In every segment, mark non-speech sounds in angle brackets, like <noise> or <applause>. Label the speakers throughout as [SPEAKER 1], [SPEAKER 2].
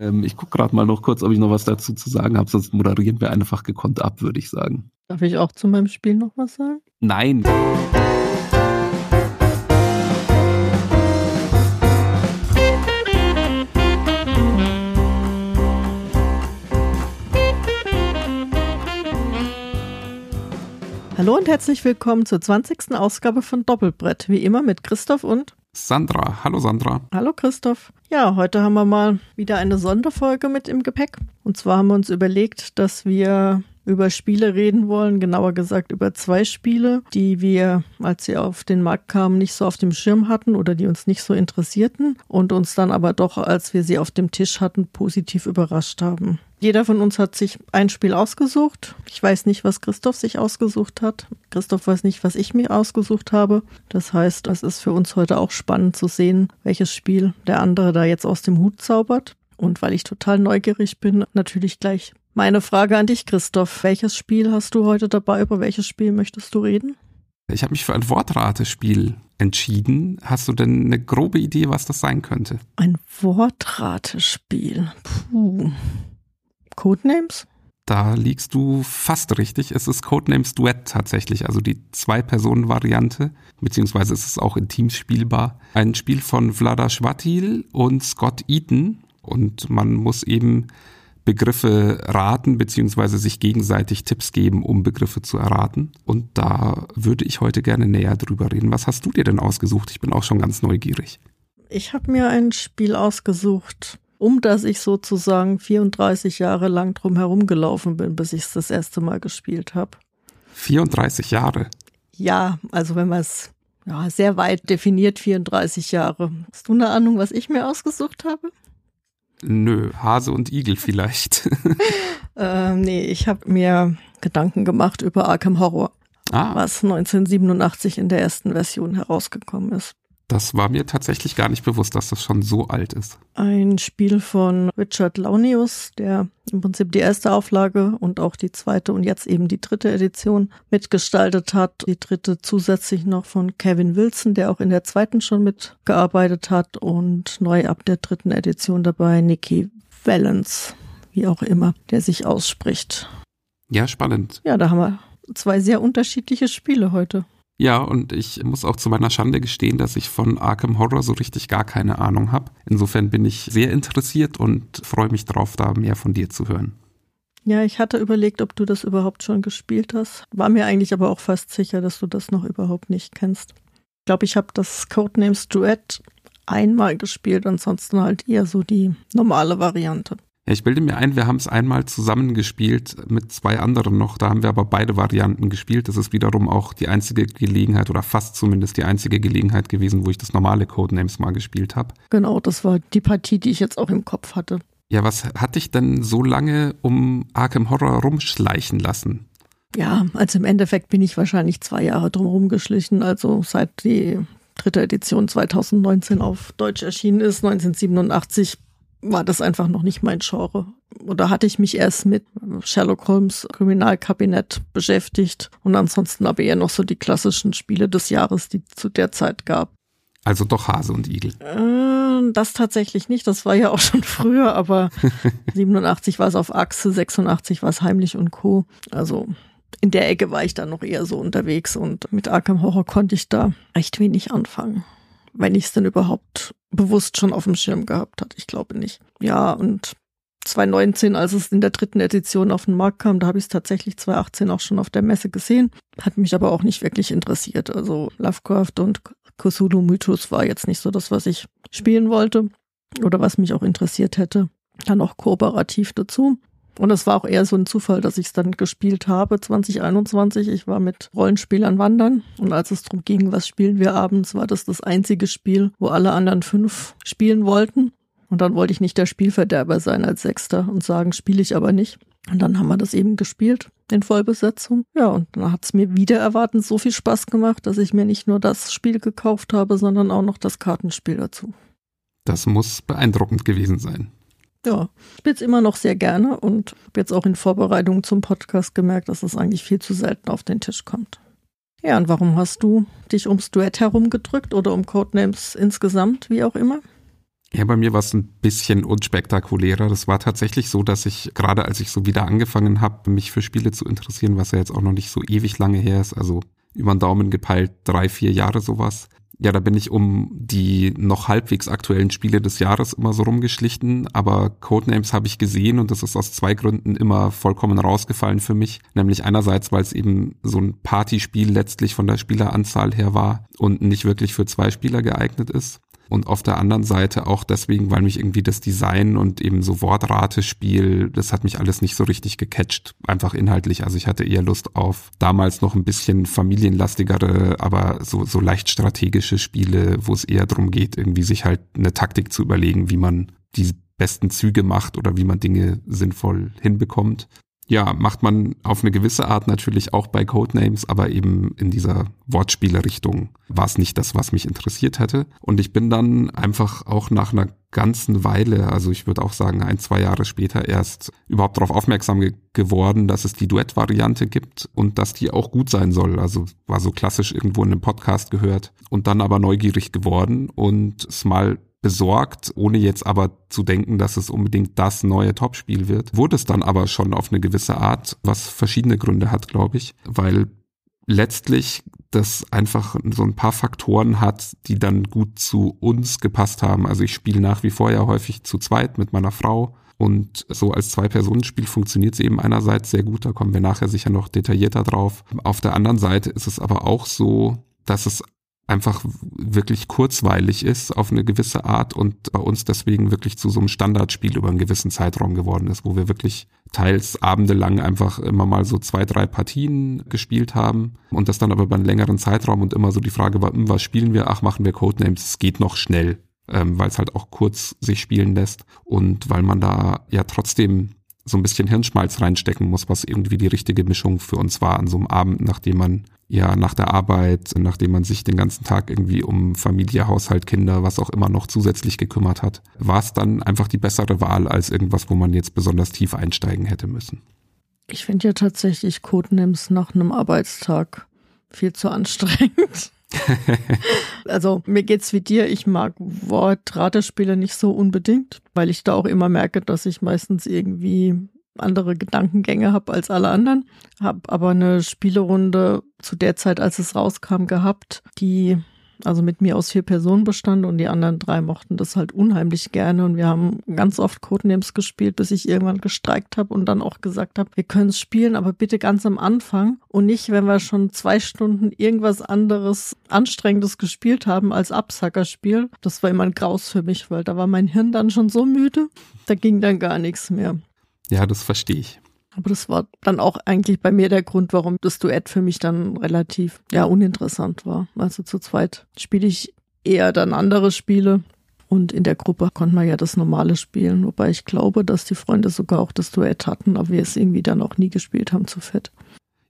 [SPEAKER 1] Ähm, ich gucke gerade mal noch kurz, ob ich noch was dazu zu sagen habe, sonst moderieren wir einfach gekonnt ab, würde ich sagen.
[SPEAKER 2] Darf ich auch zu meinem Spiel noch was sagen?
[SPEAKER 1] Nein.
[SPEAKER 2] Hallo und herzlich willkommen zur 20. Ausgabe von Doppelbrett. Wie immer mit Christoph und
[SPEAKER 1] Sandra. Hallo Sandra.
[SPEAKER 2] Hallo Christoph. Ja, heute haben wir mal wieder eine Sonderfolge mit im Gepäck. Und zwar haben wir uns überlegt, dass wir über Spiele reden wollen, genauer gesagt über zwei Spiele, die wir, als sie auf den Markt kamen, nicht so auf dem Schirm hatten oder die uns nicht so interessierten und uns dann aber doch, als wir sie auf dem Tisch hatten, positiv überrascht haben. Jeder von uns hat sich ein Spiel ausgesucht. Ich weiß nicht, was Christoph sich ausgesucht hat. Christoph weiß nicht, was ich mir ausgesucht habe. Das heißt, es ist für uns heute auch spannend zu sehen, welches Spiel der andere da jetzt aus dem Hut zaubert. Und weil ich total neugierig bin, natürlich gleich meine Frage an dich, Christoph. Welches Spiel hast du heute dabei? Über welches Spiel möchtest du reden?
[SPEAKER 1] Ich habe mich für ein Wortratespiel entschieden. Hast du denn eine grobe Idee, was das sein könnte?
[SPEAKER 2] Ein Wortratespiel. Puh. Codenames?
[SPEAKER 1] Da liegst du fast richtig. Es ist Codenames Duett tatsächlich, also die Zwei-Personen-Variante, beziehungsweise ist es auch in Teams spielbar. Ein Spiel von Vlada Schwatil und Scott Eaton und man muss eben Begriffe raten beziehungsweise sich gegenseitig Tipps geben, um Begriffe zu erraten. Und da würde ich heute gerne näher drüber reden. Was hast du dir denn ausgesucht? Ich bin auch schon ganz neugierig.
[SPEAKER 2] Ich habe mir ein Spiel ausgesucht, um das ich sozusagen 34 Jahre lang drum herum gelaufen bin, bis ich es das erste Mal gespielt habe.
[SPEAKER 1] 34 Jahre?
[SPEAKER 2] Ja, also wenn man es ja, sehr weit definiert, 34 Jahre. Hast du eine Ahnung, was ich mir ausgesucht habe?
[SPEAKER 1] Nö, Hase und Igel vielleicht. <laughs>
[SPEAKER 2] ähm, nee, ich habe mir Gedanken gemacht über Arkham Horror, ah. was 1987 in der ersten Version herausgekommen ist.
[SPEAKER 1] Das war mir tatsächlich gar nicht bewusst, dass das schon so alt ist.
[SPEAKER 2] Ein Spiel von Richard Launius, der im Prinzip die erste Auflage und auch die zweite und jetzt eben die dritte Edition mitgestaltet hat. Die dritte zusätzlich noch von Kevin Wilson, der auch in der zweiten schon mitgearbeitet hat und neu ab der dritten Edition dabei Nikki Valence, wie auch immer, der sich ausspricht.
[SPEAKER 1] Ja, spannend.
[SPEAKER 2] Ja, da haben wir zwei sehr unterschiedliche Spiele heute.
[SPEAKER 1] Ja, und ich muss auch zu meiner Schande gestehen, dass ich von Arkham Horror so richtig gar keine Ahnung habe. Insofern bin ich sehr interessiert und freue mich drauf, da mehr von dir zu hören.
[SPEAKER 2] Ja, ich hatte überlegt, ob du das überhaupt schon gespielt hast. War mir eigentlich aber auch fast sicher, dass du das noch überhaupt nicht kennst. Ich glaube, ich habe das Codenames Duett einmal gespielt, ansonsten halt eher so die normale Variante.
[SPEAKER 1] Ja, ich bilde mir ein, wir haben es einmal zusammengespielt mit zwei anderen noch. Da haben wir aber beide Varianten gespielt. Das ist wiederum auch die einzige Gelegenheit oder fast zumindest die einzige Gelegenheit gewesen, wo ich das normale Codenames mal gespielt habe.
[SPEAKER 2] Genau, das war die Partie, die ich jetzt auch im Kopf hatte.
[SPEAKER 1] Ja, was hat dich denn so lange um Arkham Horror rumschleichen lassen?
[SPEAKER 2] Ja, also im Endeffekt bin ich wahrscheinlich zwei Jahre drum rumgeschlichen. Also seit die dritte Edition 2019 auf Deutsch erschienen ist, 1987 war das einfach noch nicht mein Genre. Oder hatte ich mich erst mit Sherlock Holmes Kriminalkabinett beschäftigt und ansonsten aber eher noch so die klassischen Spiele des Jahres, die zu der Zeit gab.
[SPEAKER 1] Also doch Hase und Igel.
[SPEAKER 2] Äh, das tatsächlich nicht. Das war ja auch schon <laughs> früher, aber 87 war es auf Achse, 86 war es Heimlich und Co. Also in der Ecke war ich dann noch eher so unterwegs und mit Arkham Horror konnte ich da recht wenig anfangen wenn ich es denn überhaupt bewusst schon auf dem Schirm gehabt hat. Ich glaube nicht. Ja, und 2019, als es in der dritten Edition auf den Markt kam, da habe ich es tatsächlich 2018 auch schon auf der Messe gesehen, hat mich aber auch nicht wirklich interessiert. Also Lovecraft und Cthulhu Mythos war jetzt nicht so das, was ich spielen wollte oder was mich auch interessiert hätte. Dann auch kooperativ dazu. Und es war auch eher so ein Zufall, dass ich es dann gespielt habe 2021. Ich war mit Rollenspielern wandern und als es darum ging, was spielen wir abends, war das das einzige Spiel, wo alle anderen fünf spielen wollten. Und dann wollte ich nicht der Spielverderber sein als Sechster und sagen, spiele ich aber nicht. Und dann haben wir das eben gespielt in Vollbesetzung. Ja, und dann hat es mir wieder erwartend so viel Spaß gemacht, dass ich mir nicht nur das Spiel gekauft habe, sondern auch noch das Kartenspiel dazu.
[SPEAKER 1] Das muss beeindruckend gewesen sein.
[SPEAKER 2] Ja, ich spiele es immer noch sehr gerne und habe jetzt auch in Vorbereitung zum Podcast gemerkt, dass es eigentlich viel zu selten auf den Tisch kommt. Ja, und warum hast du dich ums Duett herumgedrückt oder um Codenames insgesamt, wie auch immer?
[SPEAKER 1] Ja, bei mir war es ein bisschen unspektakulärer. Das war tatsächlich so, dass ich gerade als ich so wieder angefangen habe, mich für Spiele zu interessieren, was ja jetzt auch noch nicht so ewig lange her ist, also über den Daumen gepeilt, drei, vier Jahre sowas. Ja, da bin ich um die noch halbwegs aktuellen Spiele des Jahres immer so rumgeschlichen, aber Codenames habe ich gesehen und das ist aus zwei Gründen immer vollkommen rausgefallen für mich. Nämlich einerseits, weil es eben so ein Partyspiel letztlich von der Spieleranzahl her war und nicht wirklich für zwei Spieler geeignet ist und auf der anderen Seite auch deswegen, weil mich irgendwie das Design und eben so Wortratespiel, das hat mich alles nicht so richtig gecatcht, einfach inhaltlich. Also ich hatte eher Lust auf damals noch ein bisschen familienlastigere, aber so, so leicht strategische Spiele, wo es eher darum geht, irgendwie sich halt eine Taktik zu überlegen, wie man die besten Züge macht oder wie man Dinge sinnvoll hinbekommt ja, macht man auf eine gewisse Art natürlich auch bei Codenames, aber eben in dieser Wortspielerrichtung war es nicht das, was mich interessiert hätte. Und ich bin dann einfach auch nach einer ganzen Weile, also ich würde auch sagen ein, zwei Jahre später erst überhaupt darauf aufmerksam ge geworden, dass es die Duett-Variante gibt und dass die auch gut sein soll. Also war so klassisch irgendwo in einem Podcast gehört und dann aber neugierig geworden und es mal besorgt, ohne jetzt aber zu denken, dass es unbedingt das neue Topspiel wird. Wurde es dann aber schon auf eine gewisse Art, was verschiedene Gründe hat, glaube ich, weil letztlich das einfach so ein paar Faktoren hat, die dann gut zu uns gepasst haben. Also ich spiele nach wie vor ja häufig zu zweit mit meiner Frau und so als Zwei-Personen-Spiel funktioniert es eben einerseits sehr gut, da kommen wir nachher sicher noch detaillierter drauf. Auf der anderen Seite ist es aber auch so, dass es einfach wirklich kurzweilig ist auf eine gewisse Art und bei uns deswegen wirklich zu so einem Standardspiel über einen gewissen Zeitraum geworden ist, wo wir wirklich teils abendelang einfach immer mal so zwei, drei Partien gespielt haben und das dann aber über einen längeren Zeitraum und immer so die Frage war, hm, was spielen wir? Ach, machen wir Codenames, es geht noch schnell, ähm, weil es halt auch kurz sich spielen lässt und weil man da ja trotzdem so ein bisschen Hirnschmalz reinstecken muss, was irgendwie die richtige Mischung für uns war an so einem Abend, nachdem man ja nach der Arbeit, nachdem man sich den ganzen Tag irgendwie um Familie, Haushalt, Kinder, was auch immer noch zusätzlich gekümmert hat, war es dann einfach die bessere Wahl als irgendwas, wo man jetzt besonders tief einsteigen hätte müssen.
[SPEAKER 2] Ich finde ja tatsächlich Codenames nach einem Arbeitstag viel zu anstrengend. <laughs> <laughs> also mir geht's wie dir, ich mag Wortratespiele nicht so unbedingt, weil ich da auch immer merke, dass ich meistens irgendwie andere Gedankengänge habe als alle anderen. Habe aber eine Spielerunde zu der Zeit, als es rauskam, gehabt, die also mit mir aus vier Personen bestand und die anderen drei mochten das halt unheimlich gerne und wir haben ganz oft Codenames gespielt, bis ich irgendwann gestreikt habe und dann auch gesagt habe, wir können es spielen, aber bitte ganz am Anfang und nicht, wenn wir schon zwei Stunden irgendwas anderes Anstrengendes gespielt haben als Absackerspiel. Das war immer ein Graus für mich, weil da war mein Hirn dann schon so müde, da ging dann gar nichts mehr.
[SPEAKER 1] Ja, das verstehe ich.
[SPEAKER 2] Aber das war dann auch eigentlich bei mir der Grund, warum das Duett für mich dann relativ ja uninteressant war. Also zu zweit spiele ich eher dann andere Spiele und in der Gruppe konnte man ja das normale spielen, wobei ich glaube, dass die Freunde sogar auch das Duett hatten, aber wir es irgendwie dann auch nie gespielt haben zu fett.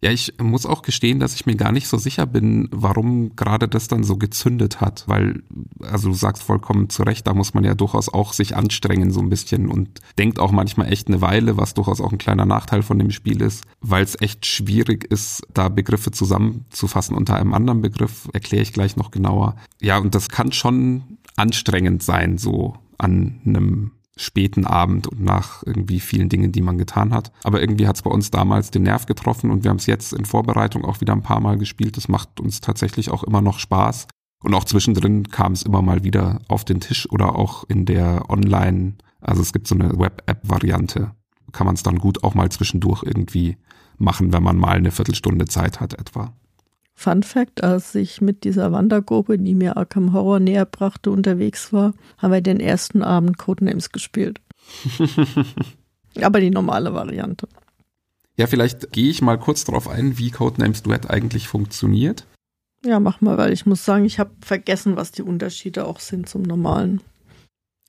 [SPEAKER 1] Ja, ich muss auch gestehen, dass ich mir gar nicht so sicher bin, warum gerade das dann so gezündet hat, weil, also du sagst vollkommen zu Recht, da muss man ja durchaus auch sich anstrengen so ein bisschen und denkt auch manchmal echt eine Weile, was durchaus auch ein kleiner Nachteil von dem Spiel ist, weil es echt schwierig ist, da Begriffe zusammenzufassen unter einem anderen Begriff, erkläre ich gleich noch genauer. Ja, und das kann schon anstrengend sein, so an einem späten Abend und nach irgendwie vielen Dingen, die man getan hat. Aber irgendwie hat es bei uns damals den Nerv getroffen und wir haben es jetzt in Vorbereitung auch wieder ein paar Mal gespielt. Das macht uns tatsächlich auch immer noch Spaß. Und auch zwischendrin kam es immer mal wieder auf den Tisch oder auch in der Online, also es gibt so eine Web-App-Variante, kann man es dann gut auch mal zwischendurch irgendwie machen, wenn man mal eine Viertelstunde Zeit hat etwa.
[SPEAKER 2] Fun Fact, als ich mit dieser Wandergruppe, die mir Arkham Horror näher brachte, unterwegs war, haben wir den ersten Abend Codenames gespielt. <laughs> Aber die normale Variante.
[SPEAKER 1] Ja, vielleicht gehe ich mal kurz darauf ein, wie Codenames Duett eigentlich funktioniert.
[SPEAKER 2] Ja, mach mal, weil ich muss sagen, ich habe vergessen, was die Unterschiede auch sind zum normalen.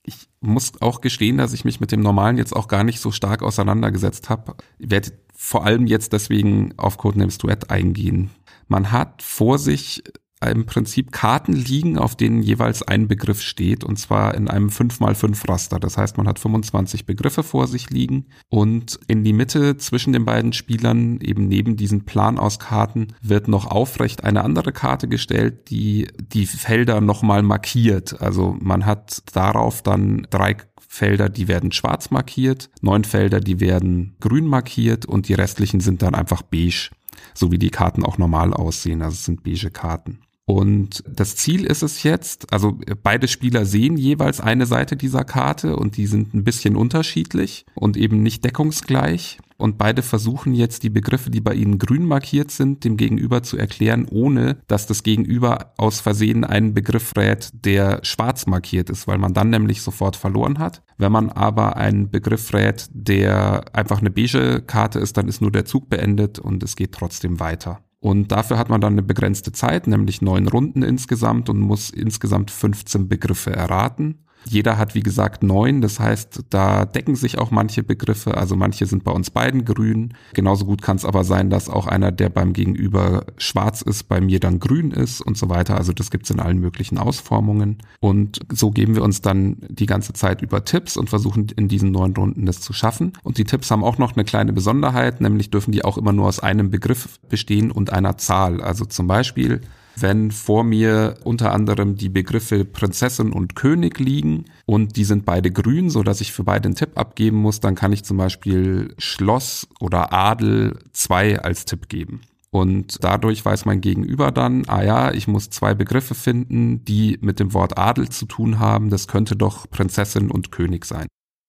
[SPEAKER 1] Ich muss auch gestehen, dass ich mich mit dem normalen jetzt auch gar nicht so stark auseinandergesetzt habe. Ich werde vor allem jetzt deswegen auf Codenames Duett eingehen. Man hat vor sich im Prinzip Karten liegen, auf denen jeweils ein Begriff steht, und zwar in einem 5x5 Raster. Das heißt, man hat 25 Begriffe vor sich liegen und in die Mitte zwischen den beiden Spielern, eben neben diesen Plan aus Karten, wird noch aufrecht eine andere Karte gestellt, die die Felder nochmal markiert. Also man hat darauf dann drei Felder, die werden schwarz markiert, neun Felder, die werden grün markiert und die restlichen sind dann einfach beige, so wie die Karten auch normal aussehen. Also es sind beige Karten. Und das Ziel ist es jetzt, also beide Spieler sehen jeweils eine Seite dieser Karte und die sind ein bisschen unterschiedlich und eben nicht deckungsgleich. Und beide versuchen jetzt die Begriffe, die bei ihnen grün markiert sind, dem Gegenüber zu erklären, ohne dass das Gegenüber aus Versehen einen Begriff rät, der schwarz markiert ist, weil man dann nämlich sofort verloren hat. Wenn man aber einen Begriff rät, der einfach eine beige Karte ist, dann ist nur der Zug beendet und es geht trotzdem weiter. Und dafür hat man dann eine begrenzte Zeit, nämlich neun Runden insgesamt und muss insgesamt 15 Begriffe erraten. Jeder hat, wie gesagt, neun. Das heißt, da decken sich auch manche Begriffe. Also manche sind bei uns beiden grün. Genauso gut kann es aber sein, dass auch einer, der beim Gegenüber schwarz ist, bei mir dann grün ist und so weiter. Also das gibt's in allen möglichen Ausformungen. Und so geben wir uns dann die ganze Zeit über Tipps und versuchen in diesen neun Runden das zu schaffen. Und die Tipps haben auch noch eine kleine Besonderheit, nämlich dürfen die auch immer nur aus einem Begriff bestehen und einer Zahl. Also zum Beispiel wenn vor mir unter anderem die Begriffe Prinzessin und König liegen und die sind beide grün, so dass ich für beide einen Tipp abgeben muss, dann kann ich zum Beispiel Schloss oder Adel 2 als Tipp geben. Und dadurch weiß mein Gegenüber dann, ah ja, ich muss zwei Begriffe finden, die mit dem Wort Adel zu tun haben. Das könnte doch Prinzessin und König sein.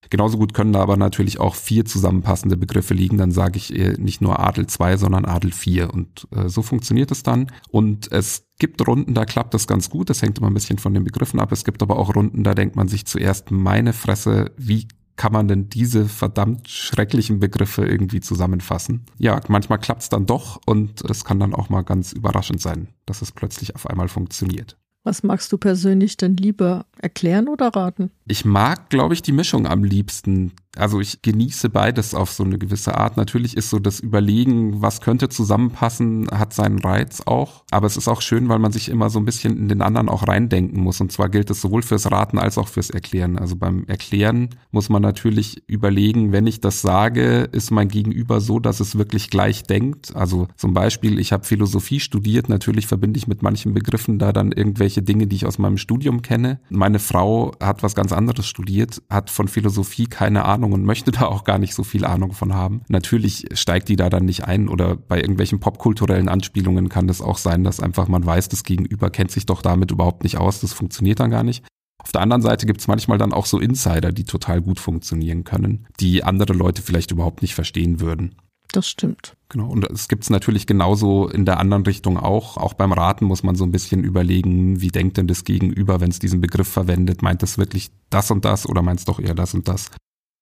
[SPEAKER 1] Genauso gut können da aber natürlich auch vier zusammenpassende Begriffe liegen. Dann sage ich äh, nicht nur Adel 2, sondern Adel 4. Und äh, so funktioniert es dann. Und es gibt Runden, da klappt das ganz gut. Das hängt immer ein bisschen von den Begriffen ab. Es gibt aber auch Runden, da denkt man sich zuerst, meine Fresse, wie kann man denn diese verdammt schrecklichen Begriffe irgendwie zusammenfassen? Ja, manchmal klappt es dann doch und es kann dann auch mal ganz überraschend sein, dass es plötzlich auf einmal funktioniert.
[SPEAKER 2] Was magst du persönlich denn lieber erklären oder raten?
[SPEAKER 1] Ich mag, glaube ich, die Mischung am liebsten also ich genieße beides auf so eine gewisse Art. Natürlich ist so das Überlegen, was könnte zusammenpassen, hat seinen Reiz auch. Aber es ist auch schön, weil man sich immer so ein bisschen in den anderen auch reindenken muss. Und zwar gilt es sowohl fürs Raten als auch fürs Erklären. Also beim Erklären muss man natürlich überlegen, wenn ich das sage, ist mein Gegenüber so, dass es wirklich gleich denkt. Also zum Beispiel, ich habe Philosophie studiert. Natürlich verbinde ich mit manchen Begriffen da dann irgendwelche Dinge, die ich aus meinem Studium kenne. Meine Frau hat was ganz anderes studiert, hat von Philosophie keine Ahnung Ahnung und möchte <laughs> da auch gar nicht so viel Ahnung von haben. Natürlich steigt die da dann nicht ein oder bei irgendwelchen popkulturellen Anspielungen kann das auch sein, dass einfach man weiß, das Gegenüber kennt sich doch damit überhaupt nicht aus, das funktioniert dann gar nicht. Auf der anderen Seite gibt es manchmal dann auch so Insider, die total gut funktionieren können, die andere Leute vielleicht überhaupt nicht verstehen würden.
[SPEAKER 2] Das stimmt.
[SPEAKER 1] Genau. Und es gibt es natürlich genauso in der anderen Richtung auch. Auch beim Raten muss man so ein bisschen überlegen, wie denkt denn das Gegenüber, wenn es diesen Begriff verwendet? Meint es wirklich das und das oder meint es doch eher das und das?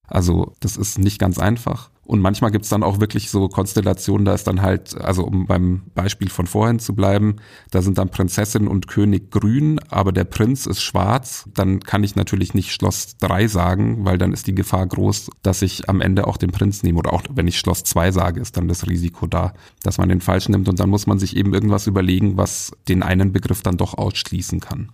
[SPEAKER 1] Also das ist nicht ganz einfach. Und manchmal gibt's dann auch wirklich so Konstellationen, da ist dann halt, also um beim Beispiel von vorhin zu bleiben, da sind dann Prinzessin und König grün, aber der Prinz ist schwarz. Dann kann ich natürlich nicht Schloss 3 sagen, weil dann ist die Gefahr groß, dass ich am Ende auch den Prinz nehme. Oder auch wenn ich Schloss 2 sage, ist dann das Risiko da, dass man den falsch nimmt. Und dann muss man sich eben irgendwas überlegen, was den einen Begriff dann doch ausschließen kann.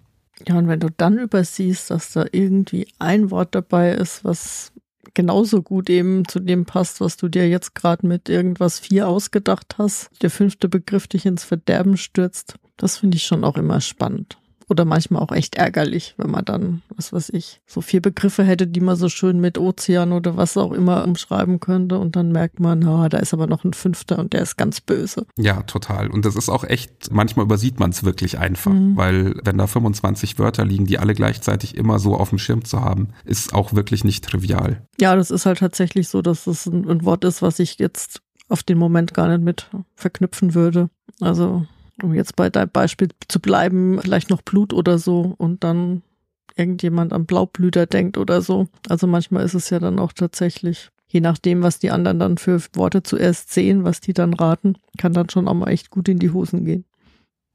[SPEAKER 2] Ja, und wenn du dann übersiehst, dass da irgendwie ein Wort dabei ist, was genauso gut eben zu dem passt, was du dir jetzt gerade mit irgendwas vier ausgedacht hast. Der fünfte Begriff dich ins Verderben stürzt. Das finde ich schon auch immer spannend oder manchmal auch echt ärgerlich, wenn man dann, was weiß ich, so vier Begriffe hätte, die man so schön mit Ozean oder was auch immer umschreiben könnte und dann merkt man, na, da ist aber noch ein fünfter und der ist ganz böse.
[SPEAKER 1] Ja, total. Und das ist auch echt, manchmal übersieht man es wirklich einfach, mhm. weil wenn da 25 Wörter liegen, die alle gleichzeitig immer so auf dem Schirm zu haben, ist auch wirklich nicht trivial.
[SPEAKER 2] Ja, das ist halt tatsächlich so, dass es ein, ein Wort ist, was ich jetzt auf den Moment gar nicht mit verknüpfen würde. Also um jetzt bei deinem Beispiel zu bleiben, vielleicht noch Blut oder so und dann irgendjemand am Blaublüter denkt oder so. Also manchmal ist es ja dann auch tatsächlich, je nachdem, was die anderen dann für Worte zuerst sehen, was die dann raten, kann dann schon auch mal echt gut in die Hosen gehen.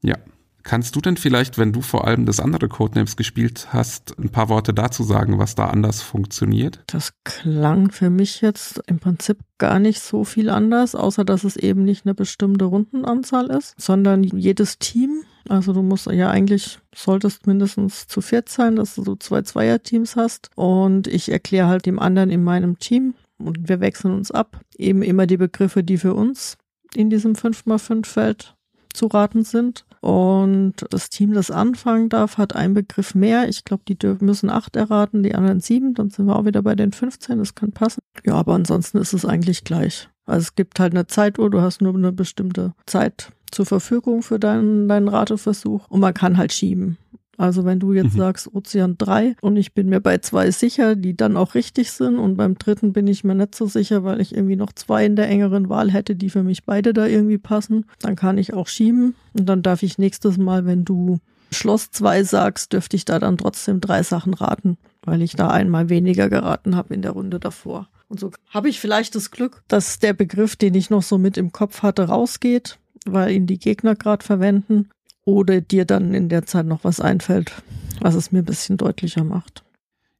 [SPEAKER 1] Ja, Kannst du denn vielleicht, wenn du vor allem das andere Codenames gespielt hast, ein paar Worte dazu sagen, was da anders funktioniert?
[SPEAKER 2] Das klang für mich jetzt im Prinzip gar nicht so viel anders, außer dass es eben nicht eine bestimmte Rundenanzahl ist, sondern jedes Team also du musst ja eigentlich, solltest mindestens zu viert sein, dass du so zwei Zweierteams hast. Und ich erkläre halt dem anderen in meinem Team und wir wechseln uns ab. Eben immer die Begriffe, die für uns in diesem 5x5-Feld zu raten sind. Und das Team, das anfangen darf, hat einen Begriff mehr. Ich glaube, die dürfen, müssen acht erraten, die anderen sieben. Dann sind wir auch wieder bei den 15. Das kann passen. Ja, aber ansonsten ist es eigentlich gleich. Also es gibt halt eine Zeituhr. Du hast nur eine bestimmte Zeit zur Verfügung für deinen, deinen Rateversuch. Und man kann halt schieben. Also wenn du jetzt mhm. sagst Ozean 3 und ich bin mir bei zwei sicher, die dann auch richtig sind und beim dritten bin ich mir nicht so sicher, weil ich irgendwie noch zwei in der engeren Wahl hätte, die für mich beide da irgendwie passen, dann kann ich auch schieben und dann darf ich nächstes Mal, wenn du Schloss 2 sagst, dürfte ich da dann trotzdem drei Sachen raten, weil ich da einmal weniger geraten habe in der Runde davor. Und so habe ich vielleicht das Glück, dass der Begriff, den ich noch so mit im Kopf hatte, rausgeht, weil ihn die Gegner gerade verwenden oder dir dann in der Zeit noch was einfällt, was es mir ein bisschen deutlicher macht.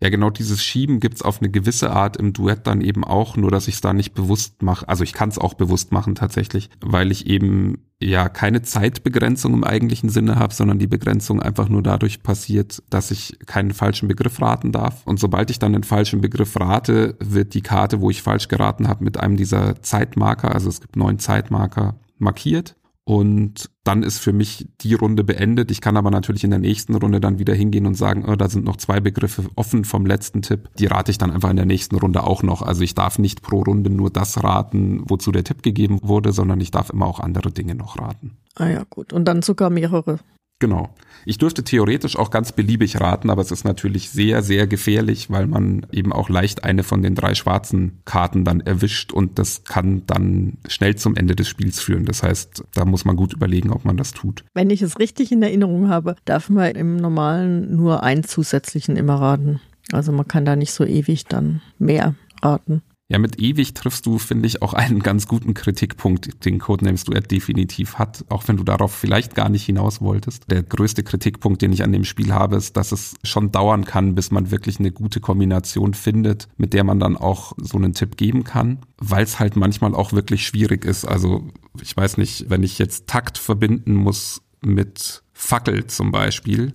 [SPEAKER 1] Ja, genau dieses Schieben gibt's auf eine gewisse Art im Duett dann eben auch, nur dass ich es da nicht bewusst mache. Also ich kann es auch bewusst machen tatsächlich, weil ich eben ja keine Zeitbegrenzung im eigentlichen Sinne habe, sondern die Begrenzung einfach nur dadurch passiert, dass ich keinen falschen Begriff raten darf. Und sobald ich dann den falschen Begriff rate, wird die Karte, wo ich falsch geraten habe, mit einem dieser Zeitmarker, also es gibt neun Zeitmarker, markiert. Und dann ist für mich die Runde beendet. Ich kann aber natürlich in der nächsten Runde dann wieder hingehen und sagen, oh, da sind noch zwei Begriffe offen vom letzten Tipp. Die rate ich dann einfach in der nächsten Runde auch noch. Also ich darf nicht pro Runde nur das raten, wozu der Tipp gegeben wurde, sondern ich darf immer auch andere Dinge noch raten.
[SPEAKER 2] Ah ja, gut. Und dann sogar mehrere.
[SPEAKER 1] Genau. Ich dürfte theoretisch auch ganz beliebig raten, aber es ist natürlich sehr, sehr gefährlich, weil man eben auch leicht eine von den drei schwarzen Karten dann erwischt und das kann dann schnell zum Ende des Spiels führen. Das heißt, da muss man gut überlegen, ob man das tut.
[SPEAKER 2] Wenn ich es richtig in Erinnerung habe, darf man im Normalen nur einen zusätzlichen immer raten. Also man kann da nicht so ewig dann mehr raten.
[SPEAKER 1] Ja, mit ewig triffst du, finde ich, auch einen ganz guten Kritikpunkt, den Codenames Duett definitiv hat, auch wenn du darauf vielleicht gar nicht hinaus wolltest. Der größte Kritikpunkt, den ich an dem Spiel habe, ist, dass es schon dauern kann, bis man wirklich eine gute Kombination findet, mit der man dann auch so einen Tipp geben kann, weil es halt manchmal auch wirklich schwierig ist. Also ich weiß nicht, wenn ich jetzt Takt verbinden muss mit Fackel zum Beispiel,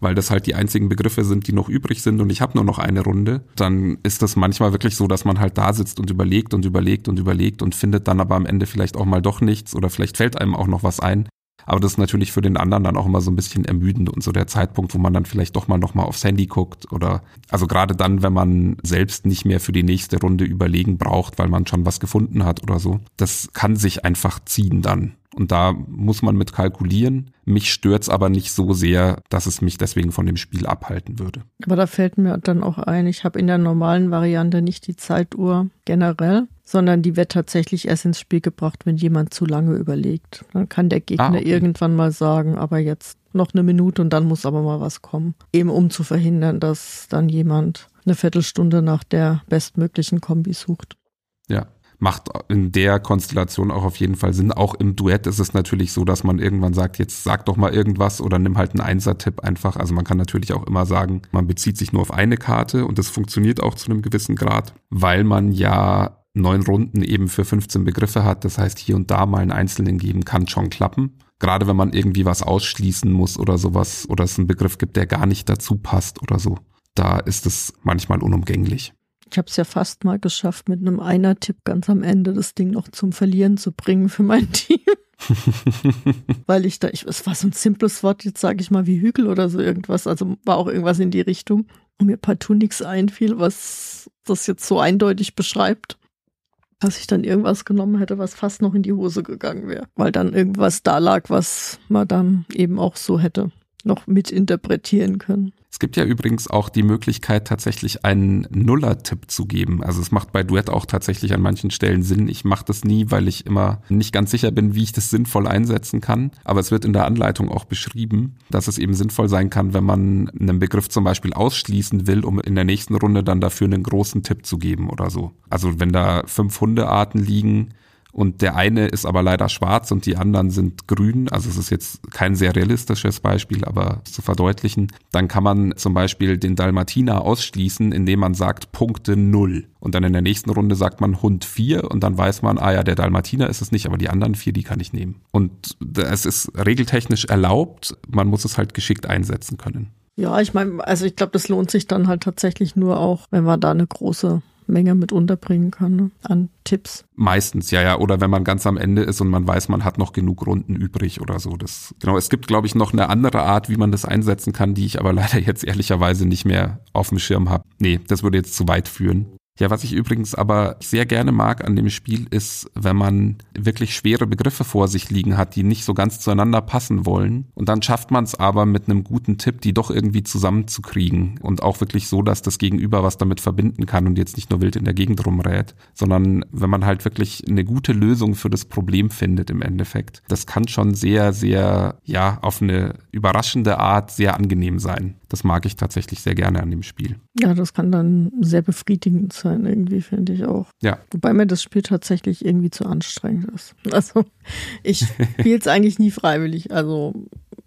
[SPEAKER 1] weil das halt die einzigen Begriffe sind, die noch übrig sind und ich habe nur noch eine Runde, dann ist das manchmal wirklich so, dass man halt da sitzt und überlegt und überlegt und überlegt und findet dann aber am Ende vielleicht auch mal doch nichts oder vielleicht fällt einem auch noch was ein. Aber das ist natürlich für den anderen dann auch immer so ein bisschen ermüdend und so der Zeitpunkt, wo man dann vielleicht doch mal nochmal aufs Handy guckt oder also gerade dann, wenn man selbst nicht mehr für die nächste Runde überlegen braucht, weil man schon was gefunden hat oder so. Das kann sich einfach ziehen dann. Und da muss man mit kalkulieren. Mich stört's aber nicht so sehr, dass es mich deswegen von dem Spiel abhalten würde.
[SPEAKER 2] Aber da fällt mir dann auch ein, ich habe in der normalen Variante nicht die Zeituhr generell, sondern die wird tatsächlich erst ins Spiel gebracht, wenn jemand zu lange überlegt. Dann kann der Gegner ah, okay. irgendwann mal sagen, aber jetzt noch eine Minute und dann muss aber mal was kommen. Eben um zu verhindern, dass dann jemand eine Viertelstunde nach der bestmöglichen Kombi sucht.
[SPEAKER 1] Ja, macht in der Konstellation auch auf jeden Fall Sinn. Auch im Duett ist es natürlich so, dass man irgendwann sagt, jetzt sag doch mal irgendwas oder nimm halt einen Einser-Tipp einfach. Also man kann natürlich auch immer sagen, man bezieht sich nur auf eine Karte und das funktioniert auch zu einem gewissen Grad, weil man ja neun Runden eben für 15 Begriffe hat. Das heißt, hier und da mal einen einzelnen geben kann schon klappen. Gerade wenn man irgendwie was ausschließen muss oder sowas oder es einen Begriff gibt, der gar nicht dazu passt oder so. Da ist es manchmal unumgänglich.
[SPEAKER 2] Ich habe es ja fast mal geschafft, mit einem Einer-Tipp ganz am Ende das Ding noch zum Verlieren zu bringen für mein <laughs> Team. Weil ich da, ich, es war so ein simples Wort, jetzt sage ich mal wie Hügel oder so irgendwas, also war auch irgendwas in die Richtung. Und mir partout nichts einfiel, was das jetzt so eindeutig beschreibt, dass ich dann irgendwas genommen hätte, was fast noch in die Hose gegangen wäre. Weil dann irgendwas da lag, was man dann eben auch so hätte noch mitinterpretieren können.
[SPEAKER 1] Es gibt ja übrigens auch die Möglichkeit, tatsächlich einen Nuller-Tipp zu geben. Also es macht bei Duett auch tatsächlich an manchen Stellen Sinn. Ich mache das nie, weil ich immer nicht ganz sicher bin, wie ich das sinnvoll einsetzen kann. Aber es wird in der Anleitung auch beschrieben, dass es eben sinnvoll sein kann, wenn man einen Begriff zum Beispiel ausschließen will, um in der nächsten Runde dann dafür einen großen Tipp zu geben oder so. Also wenn da fünf Hundearten liegen, und der eine ist aber leider schwarz und die anderen sind grün, also es ist jetzt kein sehr realistisches Beispiel, aber zu verdeutlichen, dann kann man zum Beispiel den Dalmatiner ausschließen, indem man sagt Punkte null. Und dann in der nächsten Runde sagt man Hund vier und dann weiß man, ah ja, der Dalmatiner ist es nicht, aber die anderen vier, die kann ich nehmen. Und es ist regeltechnisch erlaubt, man muss es halt geschickt einsetzen können.
[SPEAKER 2] Ja, ich meine, also ich glaube, das lohnt sich dann halt tatsächlich nur auch, wenn man da eine große Menge mit unterbringen kann ne? an Tipps.
[SPEAKER 1] Meistens, ja, ja. Oder wenn man ganz am Ende ist und man weiß, man hat noch genug Runden übrig oder so. Das, genau. Es gibt, glaube ich, noch eine andere Art, wie man das einsetzen kann, die ich aber <laughs> leider jetzt ehrlicherweise nicht mehr auf dem Schirm habe. Nee, das würde jetzt zu weit führen. Ja, was ich übrigens aber sehr gerne mag an dem Spiel ist, wenn man wirklich schwere Begriffe vor sich liegen hat, die nicht so ganz zueinander passen wollen. Und dann schafft man es aber mit einem guten Tipp, die doch irgendwie zusammenzukriegen. Und auch wirklich so, dass das Gegenüber was damit verbinden kann und jetzt nicht nur wild in der Gegend rumrät, sondern wenn man halt wirklich eine gute Lösung für das Problem findet im Endeffekt. Das kann schon sehr, sehr, ja, auf eine überraschende Art sehr angenehm sein. Das mag ich tatsächlich sehr gerne an dem Spiel.
[SPEAKER 2] Ja, das kann dann sehr befriedigend sein, irgendwie, finde ich auch.
[SPEAKER 1] Ja.
[SPEAKER 2] Wobei mir das Spiel tatsächlich irgendwie zu anstrengend ist. <laughs> Also, ich spiele es eigentlich nie freiwillig. Also,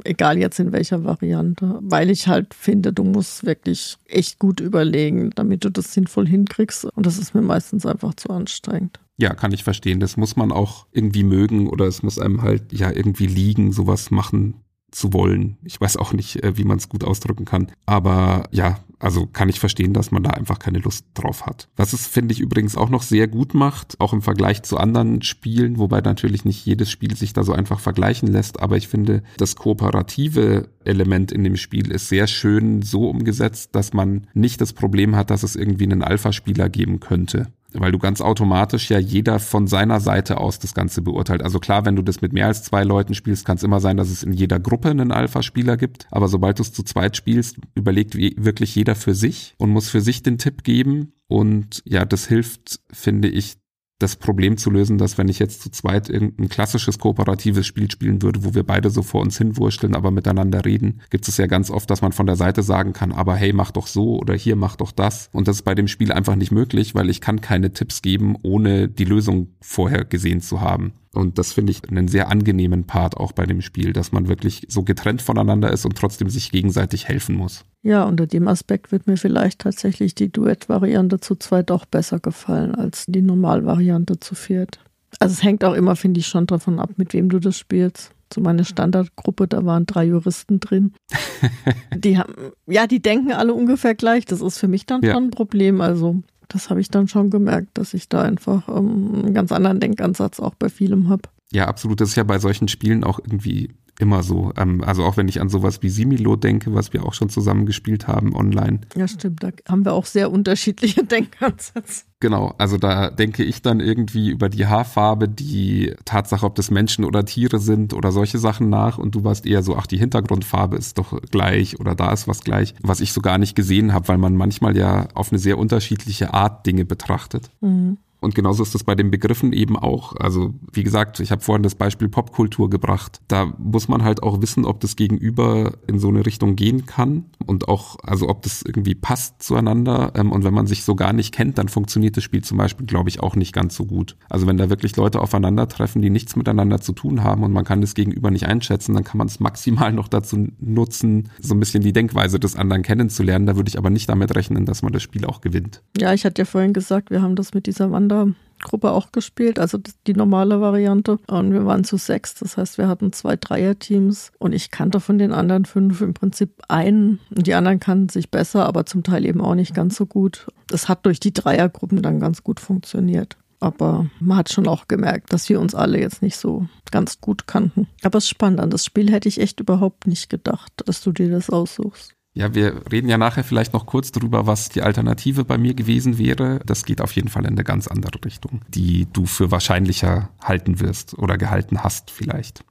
[SPEAKER 2] egal jetzt in welcher Variante, weil ich halt finde, du musst wirklich echt gut überlegen, damit du das sinnvoll hinkriegst. Und das ist mir meistens einfach zu anstrengend.
[SPEAKER 1] Ja, kann ich verstehen. Das muss man auch irgendwie mögen oder es muss einem halt ja irgendwie liegen, sowas machen zu wollen. Ich weiß auch nicht, äh, wie man es gut ausdrücken kann. Aber ja, also kann ich verstehen, dass man da einfach keine Lust drauf hat. Was es, finde ich, übrigens auch noch sehr gut macht, auch im Vergleich zu anderen Spielen, wobei natürlich nicht jedes Spiel sich da so einfach vergleichen lässt, aber ich finde, das kooperative Element in dem Spiel ist sehr schön so umgesetzt, dass man nicht das Problem hat, dass es irgendwie einen Alpha-Spieler geben könnte weil du ganz automatisch ja jeder von seiner Seite aus das Ganze beurteilt. Also klar, wenn du das mit mehr als zwei Leuten spielst, kann es immer sein, dass es in jeder Gruppe einen Alpha-Spieler gibt. Aber sobald du es zu zweit spielst, überlegt wirklich jeder für sich und muss für sich den Tipp geben. Und ja, das hilft, finde ich, das Problem zu lösen, dass wenn ich jetzt zu zweit irgendein klassisches kooperatives Spiel spielen würde, wo wir beide so vor uns hinwurschteln, aber miteinander reden, gibt es ja ganz oft, dass man von der Seite sagen kann, aber hey, mach doch so oder hier mach doch das. Und das ist bei dem Spiel einfach nicht möglich, weil ich kann keine Tipps geben, ohne die Lösung vorher gesehen zu haben. Und das finde ich einen sehr angenehmen Part auch bei dem Spiel, dass man wirklich so getrennt voneinander ist und trotzdem sich gegenseitig helfen muss.
[SPEAKER 2] Ja, unter dem Aspekt wird mir vielleicht tatsächlich die Duett-Variante zu zweit auch besser gefallen als die Normalvariante zu viert. Also es hängt auch immer, finde ich, schon davon ab, mit wem du das spielst. So meine Standardgruppe, da waren drei Juristen drin. <laughs> die haben, ja, die denken alle ungefähr gleich. Das ist für mich dann ja. schon ein Problem. Also das habe ich dann schon gemerkt, dass ich da einfach ähm, einen ganz anderen Denkansatz auch bei vielem habe.
[SPEAKER 1] Ja, absolut. Das ist ja bei solchen Spielen auch irgendwie immer so. Ähm, also auch wenn ich an sowas wie Similo denke, was wir auch schon zusammen gespielt haben online.
[SPEAKER 2] Ja, stimmt. Da haben wir auch sehr unterschiedliche <laughs> Denkansätze.
[SPEAKER 1] Genau, also da denke ich dann irgendwie über die Haarfarbe, die Tatsache, ob das Menschen oder Tiere sind oder solche Sachen nach und du warst eher so, ach, die Hintergrundfarbe ist doch gleich oder da ist was gleich, was ich so gar nicht gesehen habe, weil man manchmal ja auf eine sehr unterschiedliche Art Dinge betrachtet. Mhm. Und genauso ist das bei den Begriffen eben auch. Also wie gesagt, ich habe vorhin das Beispiel Popkultur gebracht. Da muss man halt auch wissen, ob das Gegenüber in so eine Richtung gehen kann und auch, also ob das irgendwie passt zueinander. Ähm, und wenn man sich so gar nicht kennt, dann funktioniert das Spiel zum Beispiel, glaube ich, auch nicht ganz so gut. Also wenn da wirklich Leute aufeinandertreffen, die nichts miteinander zu tun haben und man kann das Gegenüber nicht einschätzen, dann kann man es maximal noch dazu nutzen, so ein bisschen die Denkweise des anderen kennenzulernen. Da würde ich aber nicht damit rechnen, dass man das Spiel auch gewinnt.
[SPEAKER 2] Ja, ich hatte ja vorhin gesagt, wir haben das mit dieser Wand Gruppe auch gespielt, also die normale Variante. Und wir waren zu sechs, das heißt, wir hatten zwei Dreierteams und ich kannte von den anderen fünf im Prinzip einen. Und die anderen kannten sich besser, aber zum Teil eben auch nicht ganz so gut. Das hat durch die Dreiergruppen dann ganz gut funktioniert. Aber man hat schon auch gemerkt, dass wir uns alle jetzt nicht so ganz gut kannten. Aber es ist spannend. An das Spiel hätte ich echt überhaupt nicht gedacht, dass du dir das aussuchst.
[SPEAKER 1] Ja, wir reden ja nachher vielleicht noch kurz darüber, was die Alternative bei mir gewesen wäre. Das geht auf jeden Fall in eine ganz andere Richtung, die du für wahrscheinlicher halten wirst oder gehalten hast vielleicht.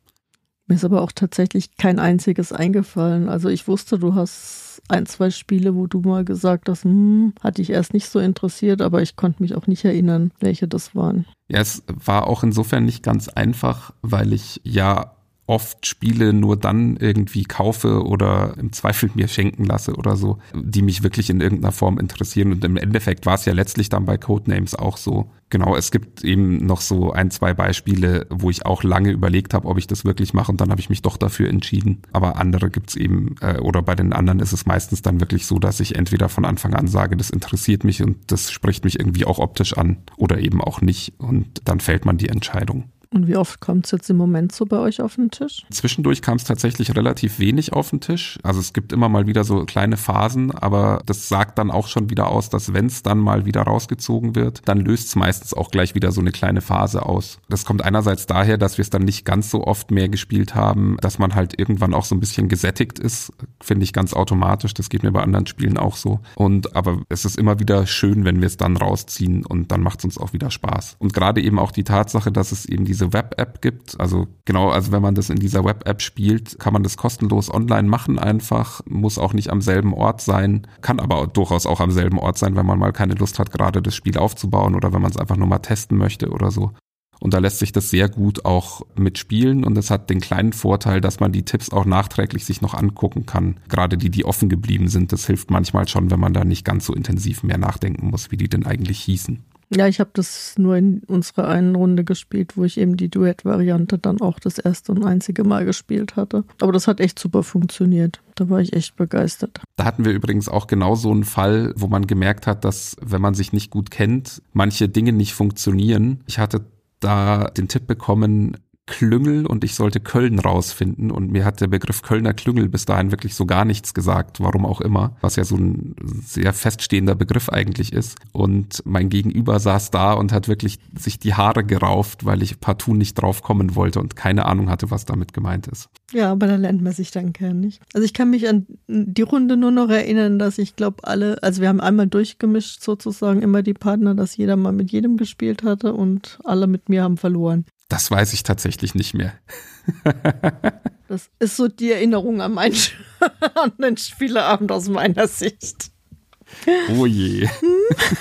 [SPEAKER 2] Mir ist aber auch tatsächlich kein einziges eingefallen. Also ich wusste, du hast ein, zwei Spiele, wo du mal gesagt hast, hm, hatte ich erst nicht so interessiert, aber ich konnte mich auch nicht erinnern, welche das waren.
[SPEAKER 1] Ja, es war auch insofern nicht ganz einfach, weil ich ja oft Spiele nur dann irgendwie kaufe oder im Zweifel mir schenken lasse oder so, die mich wirklich in irgendeiner Form interessieren. Und im Endeffekt war es ja letztlich dann bei Codenames auch so. Genau, es gibt eben noch so ein, zwei Beispiele, wo ich auch lange überlegt habe, ob ich das wirklich mache und dann habe ich mich doch dafür entschieden. Aber andere gibt's eben, äh, oder bei den anderen ist es meistens dann wirklich so, dass ich entweder von Anfang an sage, das interessiert mich und das spricht mich irgendwie auch optisch an oder eben auch nicht und dann fällt man die Entscheidung.
[SPEAKER 2] Und wie oft kommt es jetzt im Moment so bei euch auf den Tisch?
[SPEAKER 1] Zwischendurch kam es tatsächlich relativ wenig auf den Tisch. Also es gibt immer mal wieder so kleine Phasen, aber das sagt dann auch schon wieder aus, dass wenn es dann mal wieder rausgezogen wird, dann löst es meistens auch gleich wieder so eine kleine Phase aus. Das kommt einerseits daher, dass wir es dann nicht ganz so oft mehr gespielt haben, dass man halt irgendwann auch so ein bisschen gesättigt ist, finde ich ganz automatisch. Das geht mir bei anderen Spielen auch so. Und aber es ist immer wieder schön, wenn wir es dann rausziehen und dann macht es uns auch wieder Spaß. Und gerade eben auch die Tatsache, dass es eben diese diese Web-App gibt. Also genau, also wenn man das in dieser Web-App spielt, kann man das kostenlos online machen einfach, muss auch nicht am selben Ort sein, kann aber durchaus auch am selben Ort sein, wenn man mal keine Lust hat, gerade das Spiel aufzubauen oder wenn man es einfach nur mal testen möchte oder so. Und da lässt sich das sehr gut auch mitspielen und es hat den kleinen Vorteil, dass man die Tipps auch nachträglich sich noch angucken kann. Gerade die, die offen geblieben sind, das hilft manchmal schon, wenn man da nicht ganz so intensiv mehr nachdenken muss, wie die denn eigentlich hießen.
[SPEAKER 2] Ja, ich habe das nur in unserer einen Runde gespielt, wo ich eben die Duett-Variante dann auch das erste und einzige Mal gespielt hatte. Aber das hat echt super funktioniert. Da war ich echt begeistert.
[SPEAKER 1] Da hatten wir übrigens auch genau so einen Fall, wo man gemerkt hat, dass wenn man sich nicht gut kennt, manche Dinge nicht funktionieren. Ich hatte da den Tipp bekommen, Klüngel und ich sollte Köln rausfinden. Und mir hat der Begriff Kölner Klüngel bis dahin wirklich so gar nichts gesagt, warum auch immer, was ja so ein sehr feststehender Begriff eigentlich ist. Und mein Gegenüber saß da und hat wirklich sich die Haare gerauft, weil ich partout nicht drauf kommen wollte und keine Ahnung hatte, was damit gemeint ist.
[SPEAKER 2] Ja, aber da lernt man sich dann kennen, nicht? Also ich kann mich an die Runde nur noch erinnern, dass ich glaube alle, also wir haben einmal durchgemischt sozusagen immer die Partner, dass jeder mal mit jedem gespielt hatte und alle mit mir haben verloren.
[SPEAKER 1] Das weiß ich tatsächlich nicht mehr. <laughs>
[SPEAKER 2] das ist so die Erinnerung an, meinen, <laughs> an den Spieleabend aus meiner Sicht.
[SPEAKER 1] Oh je. Hm?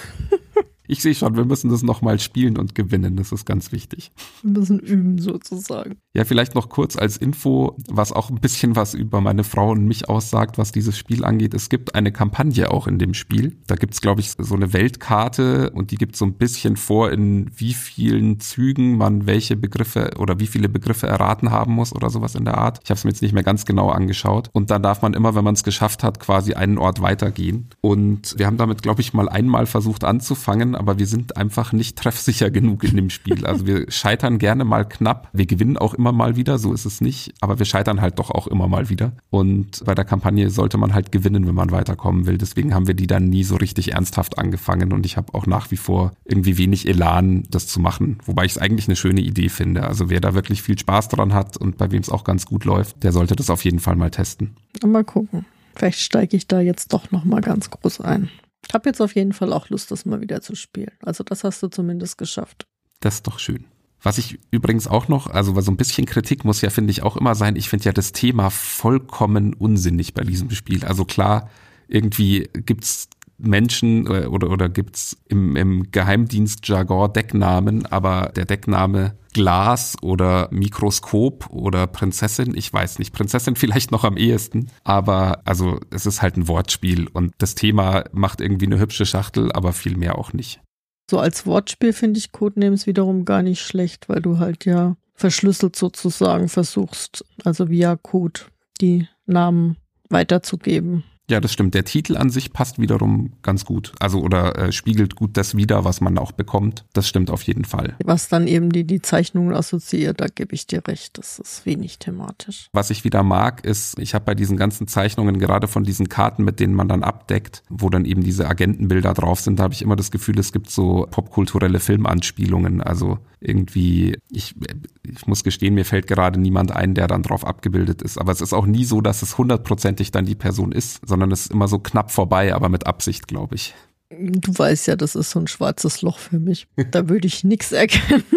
[SPEAKER 1] Ich sehe schon, wir müssen das nochmal spielen und gewinnen. Das ist ganz wichtig.
[SPEAKER 2] Wir müssen üben sozusagen.
[SPEAKER 1] Ja, vielleicht noch kurz als Info, was auch ein bisschen was über meine Frau und mich aussagt, was dieses Spiel angeht. Es gibt eine Kampagne auch in dem Spiel. Da gibt's, glaube ich, so eine Weltkarte und die gibt so ein bisschen vor, in wie vielen Zügen man welche Begriffe oder wie viele Begriffe erraten haben muss oder sowas in der Art. Ich habe es mir jetzt nicht mehr ganz genau angeschaut. Und dann darf man immer, wenn man es geschafft hat, quasi einen Ort weitergehen. Und wir haben damit, glaube ich, mal einmal versucht anzufangen aber wir sind einfach nicht treffsicher genug in dem Spiel. Also wir <laughs> scheitern gerne mal knapp. Wir gewinnen auch immer mal wieder, so ist es nicht, aber wir scheitern halt doch auch immer mal wieder. Und bei der Kampagne sollte man halt gewinnen, wenn man weiterkommen will. Deswegen haben wir die dann nie so richtig ernsthaft angefangen und ich habe auch nach wie vor irgendwie wenig Elan, das zu machen. Wobei ich es eigentlich eine schöne Idee finde. Also wer da wirklich viel Spaß dran hat und bei wem es auch ganz gut läuft, der sollte das auf jeden Fall mal testen.
[SPEAKER 2] Mal gucken. Vielleicht steige ich da jetzt doch noch mal ganz groß ein. Ich habe jetzt auf jeden Fall auch Lust, das mal wieder zu spielen. Also das hast du zumindest geschafft.
[SPEAKER 1] Das ist doch schön. Was ich übrigens auch noch, also so ein bisschen Kritik muss ja, finde ich, auch immer sein. Ich finde ja das Thema vollkommen unsinnig bei diesem Spiel. Also klar, irgendwie gibt's Menschen äh, oder, oder gibt's im, im Geheimdienst-Jargon Decknamen, aber der Deckname Glas oder Mikroskop oder Prinzessin, ich weiß nicht, Prinzessin <laughs> vielleicht noch am ehesten, aber also es ist halt ein Wortspiel und das Thema macht irgendwie eine hübsche Schachtel, aber viel mehr auch nicht.
[SPEAKER 2] So als Wortspiel finde ich Codenames wiederum gar nicht schlecht, weil du halt ja verschlüsselt sozusagen versuchst, also via Code die Namen weiterzugeben.
[SPEAKER 1] Ja, das stimmt. Der Titel an sich passt wiederum ganz gut. Also oder äh, spiegelt gut das wider, was man auch bekommt. Das stimmt auf jeden Fall.
[SPEAKER 2] Was dann eben die, die Zeichnungen assoziiert, da gebe ich dir recht. Das ist wenig thematisch.
[SPEAKER 1] Was ich wieder mag, ist, ich habe bei diesen ganzen Zeichnungen, gerade von diesen Karten, mit denen man dann abdeckt, wo dann eben diese Agentenbilder drauf sind, da habe ich immer das Gefühl, es gibt so popkulturelle Filmanspielungen. Also irgendwie, ich, ich muss gestehen, mir fällt gerade niemand ein, der dann drauf abgebildet ist. Aber es ist auch nie so, dass es hundertprozentig dann die Person ist, sondern es ist immer so knapp vorbei, aber mit Absicht, glaube ich.
[SPEAKER 2] Du weißt ja, das ist so ein schwarzes Loch für mich. Da würde ich nichts erkennen. <laughs>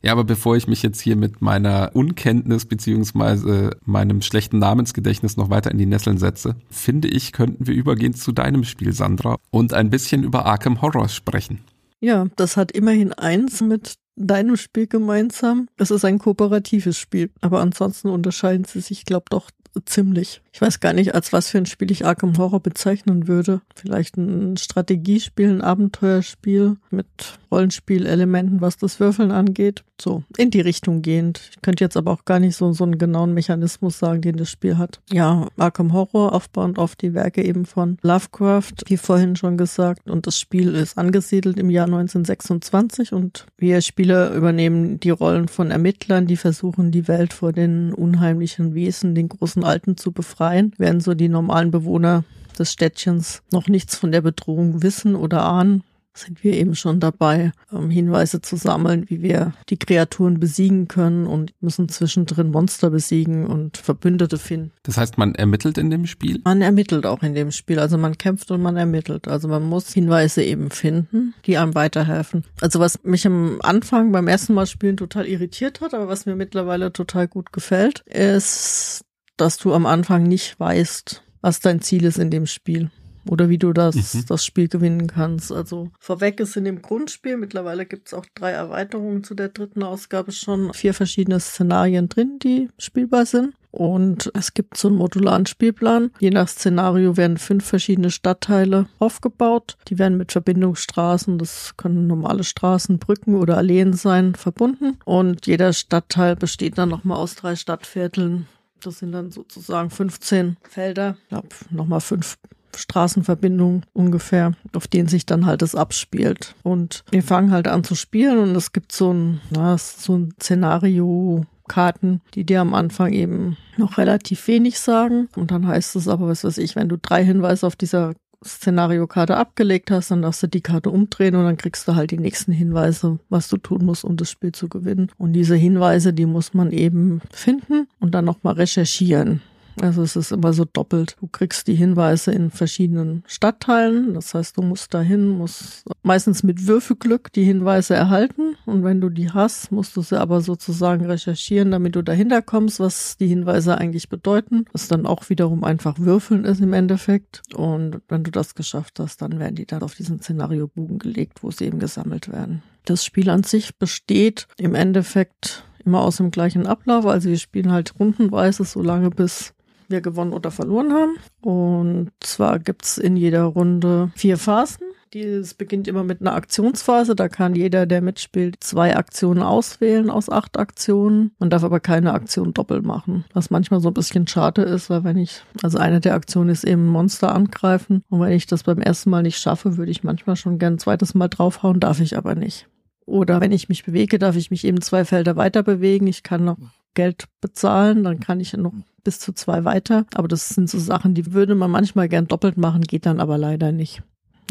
[SPEAKER 1] Ja, aber bevor ich mich jetzt hier mit meiner Unkenntnis beziehungsweise meinem schlechten Namensgedächtnis noch weiter in die Nesseln setze, finde ich, könnten wir übergehen zu deinem Spiel, Sandra, und ein bisschen über Arkham Horror sprechen.
[SPEAKER 2] Ja, das hat immerhin eins mit deinem Spiel gemeinsam. Es ist ein kooperatives Spiel, aber ansonsten unterscheiden sie sich, glaube doch ziemlich. Ich weiß gar nicht, als was für ein Spiel ich Arkham Horror bezeichnen würde. Vielleicht ein Strategiespiel, ein Abenteuerspiel mit Rollenspielelementen, was das Würfeln angeht. So, in die Richtung gehend. Ich könnte jetzt aber auch gar nicht so, so einen genauen Mechanismus sagen, den das Spiel hat. Ja, Arkham Horror, aufbauend auf die Werke eben von Lovecraft, wie vorhin schon gesagt. Und das Spiel ist angesiedelt im Jahr 1926 und wir Spieler übernehmen die Rollen von Ermittlern, die versuchen, die Welt vor den unheimlichen Wesen, den großen Alten zu befreien, während so die normalen Bewohner des Städtchens noch nichts von der Bedrohung wissen oder ahnen sind wir eben schon dabei, ähm, Hinweise zu sammeln, wie wir die Kreaturen besiegen können und müssen zwischendrin Monster besiegen und Verbündete finden.
[SPEAKER 1] Das heißt, man ermittelt in dem Spiel?
[SPEAKER 2] Man ermittelt auch in dem Spiel. Also man kämpft und man ermittelt. Also man muss Hinweise eben finden, die einem weiterhelfen. Also was mich am Anfang beim ersten Mal spielen total irritiert hat, aber was mir mittlerweile total gut gefällt, ist, dass du am Anfang nicht weißt, was dein Ziel ist in dem Spiel oder wie du das, mhm. das Spiel gewinnen kannst. Also vorweg ist in dem Grundspiel, mittlerweile gibt es auch drei Erweiterungen zu der dritten Ausgabe schon, vier verschiedene Szenarien drin, die spielbar sind. Und es gibt so einen modularen Spielplan. Je nach Szenario werden fünf verschiedene Stadtteile aufgebaut. Die werden mit Verbindungsstraßen, das können normale Straßen, Brücken oder Alleen sein, verbunden. Und jeder Stadtteil besteht dann nochmal aus drei Stadtvierteln. Das sind dann sozusagen 15 Felder. Ich glaube, nochmal fünf Straßenverbindungen ungefähr, auf denen sich dann halt das abspielt. Und wir fangen halt an zu spielen und es gibt so ein, na, so ein Szenario, Karten, die dir am Anfang eben noch relativ wenig sagen. Und dann heißt es aber, was weiß ich, wenn du drei Hinweise auf dieser Szenariokarte abgelegt hast, dann darfst du die Karte umdrehen und dann kriegst du halt die nächsten Hinweise, was du tun musst, um das Spiel zu gewinnen. Und diese Hinweise, die muss man eben finden und dann nochmal recherchieren. Also es ist immer so doppelt. Du kriegst die Hinweise in verschiedenen Stadtteilen. Das heißt, du musst dahin, musst meistens mit Würfelglück die Hinweise erhalten. Und wenn du die hast, musst du sie aber sozusagen recherchieren, damit du dahinter kommst, was die Hinweise eigentlich bedeuten. Was dann auch wiederum einfach Würfeln ist im Endeffekt. Und wenn du das geschafft hast, dann werden die dann auf diesen Szenariobogen gelegt, wo sie eben gesammelt werden. Das Spiel an sich besteht im Endeffekt immer aus dem gleichen Ablauf. Also wir spielen halt rundenweise, so lange bis wir gewonnen oder verloren haben. Und zwar gibt's in jeder Runde vier Phasen. Dieses beginnt immer mit einer Aktionsphase. Da kann jeder, der mitspielt, zwei Aktionen auswählen aus acht Aktionen. Man darf aber keine Aktion doppelt machen. Was manchmal so ein bisschen schade ist, weil wenn ich, also eine der Aktionen ist eben Monster angreifen. Und wenn ich das beim ersten Mal nicht schaffe, würde ich manchmal schon gern ein zweites Mal draufhauen, darf ich aber nicht. Oder wenn ich mich bewege, darf ich mich eben zwei Felder weiter bewegen. Ich kann noch Geld bezahlen, dann kann ich noch bis zu zwei weiter. Aber das sind so Sachen, die würde man manchmal gern doppelt machen, geht dann aber leider nicht.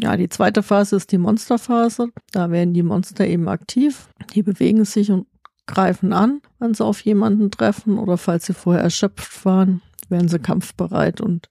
[SPEAKER 2] Ja, die zweite Phase ist die Monsterphase. Da werden die Monster eben aktiv. Die bewegen sich und greifen an, wenn sie auf jemanden treffen oder falls sie vorher erschöpft waren, werden sie kampfbereit und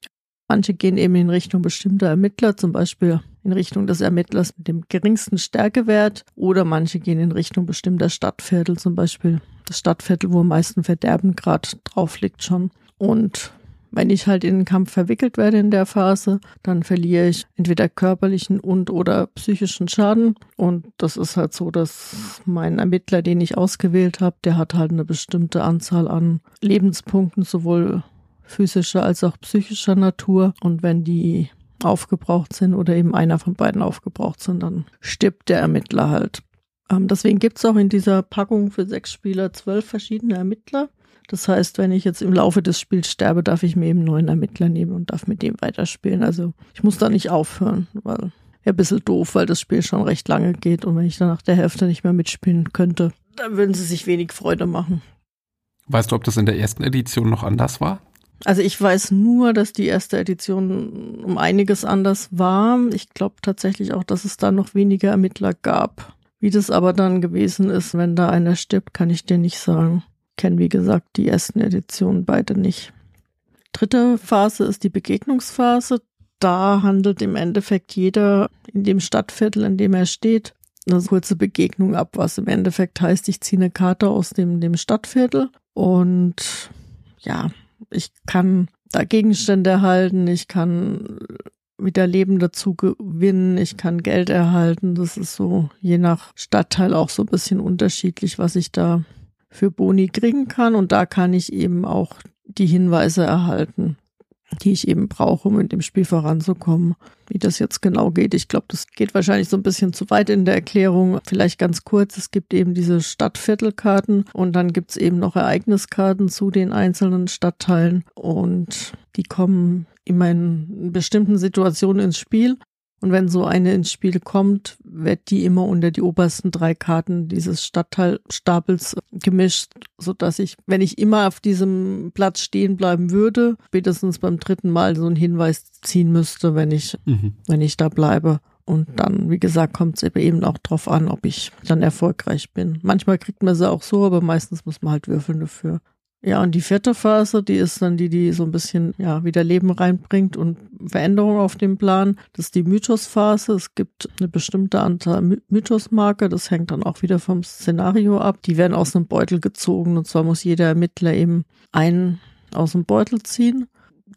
[SPEAKER 2] manche gehen eben in Richtung bestimmter Ermittler, zum Beispiel in Richtung des Ermittlers mit dem geringsten Stärkewert oder manche gehen in Richtung bestimmter Stadtviertel, zum Beispiel das Stadtviertel, wo am meisten Verderben gerade drauf liegt schon. Und wenn ich halt in den Kampf verwickelt werde in der Phase, dann verliere ich entweder körperlichen und oder psychischen Schaden. Und das ist halt so, dass mein Ermittler, den ich ausgewählt habe, der hat halt eine bestimmte Anzahl an Lebenspunkten, sowohl physischer als auch psychischer Natur. Und wenn die aufgebraucht sind oder eben einer von beiden aufgebraucht sind, dann stirbt der Ermittler halt. Ähm, deswegen gibt's auch in dieser Packung für sechs Spieler zwölf verschiedene Ermittler. Das heißt, wenn ich jetzt im Laufe des Spiels sterbe, darf ich mir eben einen neuen Ermittler nehmen und darf mit dem weiterspielen. Also ich muss da nicht aufhören, weil wäre ein bisschen doof, weil das Spiel schon recht lange geht und wenn ich dann nach der Hälfte nicht mehr mitspielen könnte, dann würden sie sich wenig Freude machen.
[SPEAKER 1] Weißt du, ob das in der ersten Edition noch anders war?
[SPEAKER 2] Also ich weiß nur, dass die erste Edition um einiges anders war. Ich glaube tatsächlich auch, dass es da noch weniger Ermittler gab. Wie das aber dann gewesen ist, wenn da einer stirbt, kann ich dir nicht sagen kenne, wie gesagt, die ersten Editionen beide nicht. Dritte Phase ist die Begegnungsphase. Da handelt im Endeffekt jeder in dem Stadtviertel, in dem er steht, eine kurze Begegnung ab, was im Endeffekt heißt, ich ziehe eine Karte aus dem, dem Stadtviertel und ja, ich kann da Gegenstände erhalten, ich kann wieder Leben dazu gewinnen, ich kann Geld erhalten. Das ist so je nach Stadtteil auch so ein bisschen unterschiedlich, was ich da für Boni kriegen kann. Und da kann ich eben auch die Hinweise erhalten, die ich eben brauche, um in dem Spiel voranzukommen. Wie das jetzt genau geht, ich glaube, das geht wahrscheinlich so ein bisschen zu weit in der Erklärung. Vielleicht ganz kurz, es gibt eben diese Stadtviertelkarten und dann gibt es eben noch Ereigniskarten zu den einzelnen Stadtteilen und die kommen immer in bestimmten Situationen ins Spiel. Und wenn so eine ins Spiel kommt, wird die immer unter die obersten drei Karten dieses Stadtteilstapels gemischt, so dass ich, wenn ich immer auf diesem Platz stehen bleiben würde, spätestens beim dritten Mal so einen Hinweis ziehen müsste, wenn ich, mhm. wenn ich da bleibe. Und dann, wie gesagt, kommt es eben auch drauf an, ob ich dann erfolgreich bin. Manchmal kriegt man sie auch so, aber meistens muss man halt würfeln dafür. Ja, und die vierte Phase, die ist dann die, die so ein bisschen, ja, wieder Leben reinbringt und Veränderungen auf dem Plan. Das ist die Mythosphase. Es gibt eine bestimmte Anzahl Mythosmarker. Das hängt dann auch wieder vom Szenario ab. Die werden aus einem Beutel gezogen. Und zwar muss jeder Ermittler eben einen aus dem Beutel ziehen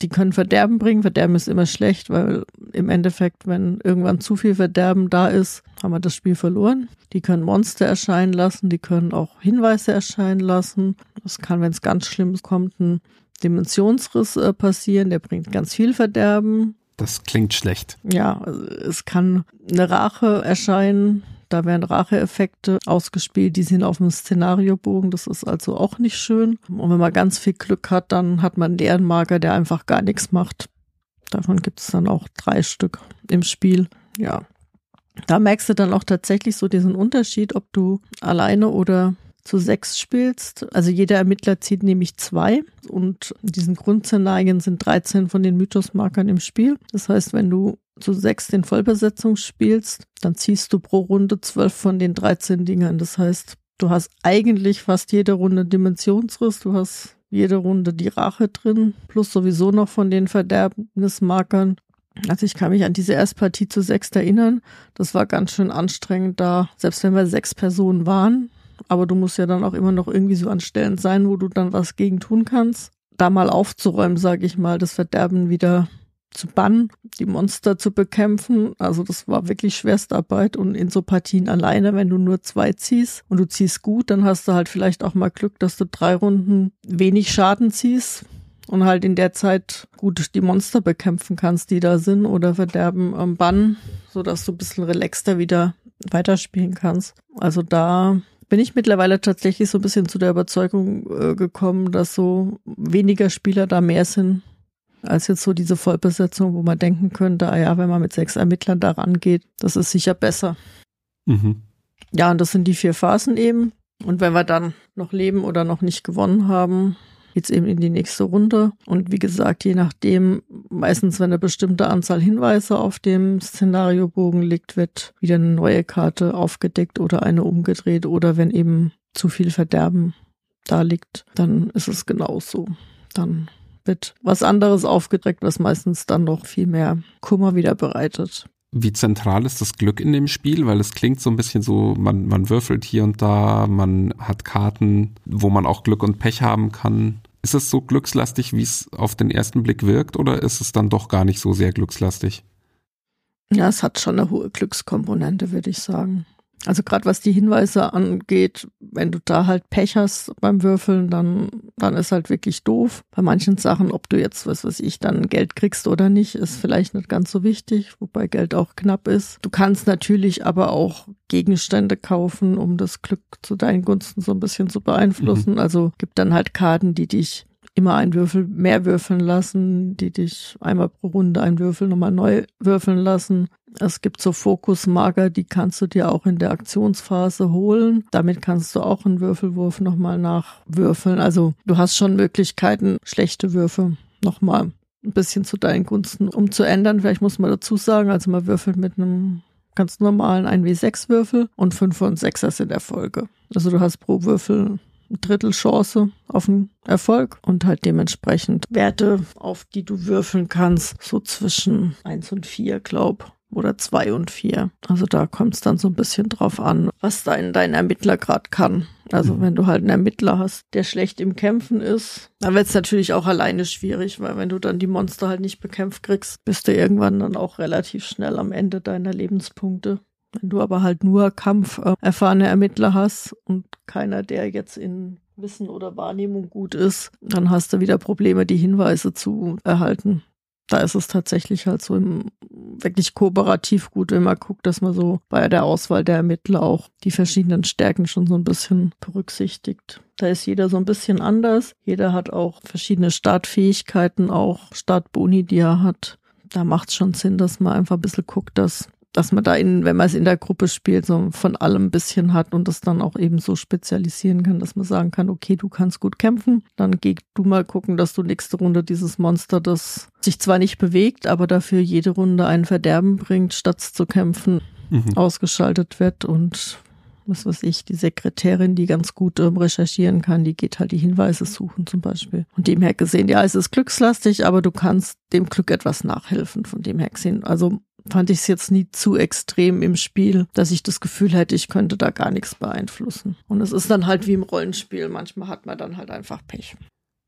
[SPEAKER 2] die können Verderben bringen. Verderben ist immer schlecht, weil im Endeffekt, wenn irgendwann zu viel Verderben da ist, haben wir das Spiel verloren. Die können Monster erscheinen lassen, die können auch Hinweise erscheinen lassen. Das kann, wenn es ganz schlimm kommt, ein Dimensionsriss äh, passieren, der bringt ganz viel Verderben.
[SPEAKER 1] Das klingt schlecht.
[SPEAKER 2] Ja, es kann eine Rache erscheinen, da werden Racheeffekte ausgespielt, die sind auf dem Szenariobogen. Das ist also auch nicht schön. Und wenn man ganz viel Glück hat, dann hat man einen Ehrenmarker, der einfach gar nichts macht. Davon gibt es dann auch drei Stück im Spiel. Ja. Da merkst du dann auch tatsächlich so diesen Unterschied, ob du alleine oder zu sechs spielst. Also jeder Ermittler zieht nämlich zwei und in diesen Grundszenarien sind 13 von den Mythosmarkern im Spiel. Das heißt, wenn du zu sechs in Vollbesetzung spielst, dann ziehst du pro Runde zwölf von den 13 Dingern. Das heißt, du hast eigentlich fast jede Runde Dimensionsriss, du hast jede Runde die Rache drin, plus sowieso noch von den Verderbnismarkern. Also ich kann mich an diese Erstpartie zu sechs erinnern. Das war ganz schön anstrengend da, selbst wenn wir sechs Personen waren. Aber du musst ja dann auch immer noch irgendwie so an Stellen sein, wo du dann was gegen tun kannst. Da mal aufzuräumen, sage ich mal, das Verderben wieder zu bannen, die Monster zu bekämpfen. Also das war wirklich Schwerstarbeit und in so Partien alleine, wenn du nur zwei ziehst und du ziehst gut, dann hast du halt vielleicht auch mal Glück, dass du drei Runden wenig Schaden ziehst und halt in der Zeit gut die Monster bekämpfen kannst, die da sind oder Verderben ähm, bannen, sodass du ein bisschen relaxter wieder weiterspielen kannst. Also da bin ich mittlerweile tatsächlich so ein bisschen zu der Überzeugung äh, gekommen, dass so weniger Spieler da mehr sind als jetzt so diese Vollbesetzung, wo man denken könnte, ah ja, wenn man mit sechs Ermittlern da rangeht, das ist sicher besser. Mhm. Ja, und das sind die vier Phasen eben. Und wenn wir dann noch leben oder noch nicht gewonnen haben, geht's eben in die nächste Runde. Und wie gesagt, je nachdem, meistens, wenn eine bestimmte Anzahl Hinweise auf dem Szenariobogen liegt, wird wieder eine neue Karte aufgedeckt oder eine umgedreht. Oder wenn eben zu viel Verderben da liegt, dann ist es genauso. Dann wird was anderes aufgedeckt, was meistens dann noch viel mehr Kummer wieder bereitet.
[SPEAKER 1] Wie zentral ist das Glück in dem Spiel? Weil es klingt so ein bisschen so, man, man würfelt hier und da, man hat Karten, wo man auch Glück und Pech haben kann. Ist es so glückslastig, wie es auf den ersten Blick wirkt, oder ist es dann doch gar nicht so sehr glückslastig?
[SPEAKER 2] Ja, es hat schon eine hohe Glückskomponente, würde ich sagen. Also gerade was die Hinweise angeht, wenn du da halt Pech hast beim Würfeln, dann, dann ist halt wirklich doof. Bei manchen Sachen, ob du jetzt, was weiß ich, dann Geld kriegst oder nicht, ist vielleicht nicht ganz so wichtig, wobei Geld auch knapp ist. Du kannst natürlich aber auch Gegenstände kaufen, um das Glück zu deinen Gunsten so ein bisschen zu beeinflussen. Mhm. Also gibt dann halt Karten, die dich immer einen Würfel mehr würfeln lassen, die dich einmal pro Runde einen Würfel nochmal neu würfeln lassen. Es gibt so Fokusmarker, die kannst du dir auch in der Aktionsphase holen. Damit kannst du auch einen Würfelwurf nochmal nachwürfeln. Also du hast schon Möglichkeiten, schlechte Würfe nochmal ein bisschen zu deinen Gunsten umzuändern. Vielleicht muss man dazu sagen, also man würfelt mit einem ganz normalen 1W6-Würfel und 5 und 6er sind Erfolge. Also du hast pro Würfel Drittel Chance auf einen Erfolg und halt dementsprechend Werte, auf die du würfeln kannst, so zwischen eins und vier, glaub. oder zwei und vier. Also da kommt es dann so ein bisschen drauf an, was dein, dein Ermittler gerade kann. Also mhm. wenn du halt einen Ermittler hast, der schlecht im Kämpfen ist, dann wird es natürlich auch alleine schwierig, weil wenn du dann die Monster halt nicht bekämpft kriegst, bist du irgendwann dann auch relativ schnell am Ende deiner Lebenspunkte. Wenn du aber halt nur Kampf äh, Ermittler hast und keiner, der jetzt in Wissen oder Wahrnehmung gut ist, dann hast du wieder Probleme, die Hinweise zu erhalten da ist es tatsächlich halt so im, wirklich kooperativ gut, wenn man guckt, dass man so bei der Auswahl der Ermittler auch die verschiedenen Stärken schon so ein bisschen berücksichtigt. Da ist jeder so ein bisschen anders. Jeder hat auch verschiedene Startfähigkeiten, auch Startboni, die er hat. Da macht es schon Sinn, dass man einfach ein bisschen guckt, dass dass man da in, wenn man es in der Gruppe spielt, so von allem ein bisschen hat und das dann auch eben so spezialisieren kann, dass man sagen kann, okay, du kannst gut kämpfen, dann geh du mal gucken, dass du nächste Runde dieses Monster, das sich zwar nicht bewegt, aber dafür jede Runde ein Verderben bringt, statt zu kämpfen, mhm. ausgeschaltet wird und was weiß ich, die Sekretärin, die ganz gut ähm, recherchieren kann, die geht halt die Hinweise suchen zum Beispiel. Von dem her gesehen, ja, es ist glückslastig, aber du kannst dem Glück etwas nachhelfen, von dem her gesehen. Also fand ich es jetzt nie zu extrem im Spiel, dass ich das Gefühl hätte, ich könnte da gar nichts beeinflussen. Und es ist dann halt wie im Rollenspiel, manchmal hat man dann halt einfach Pech.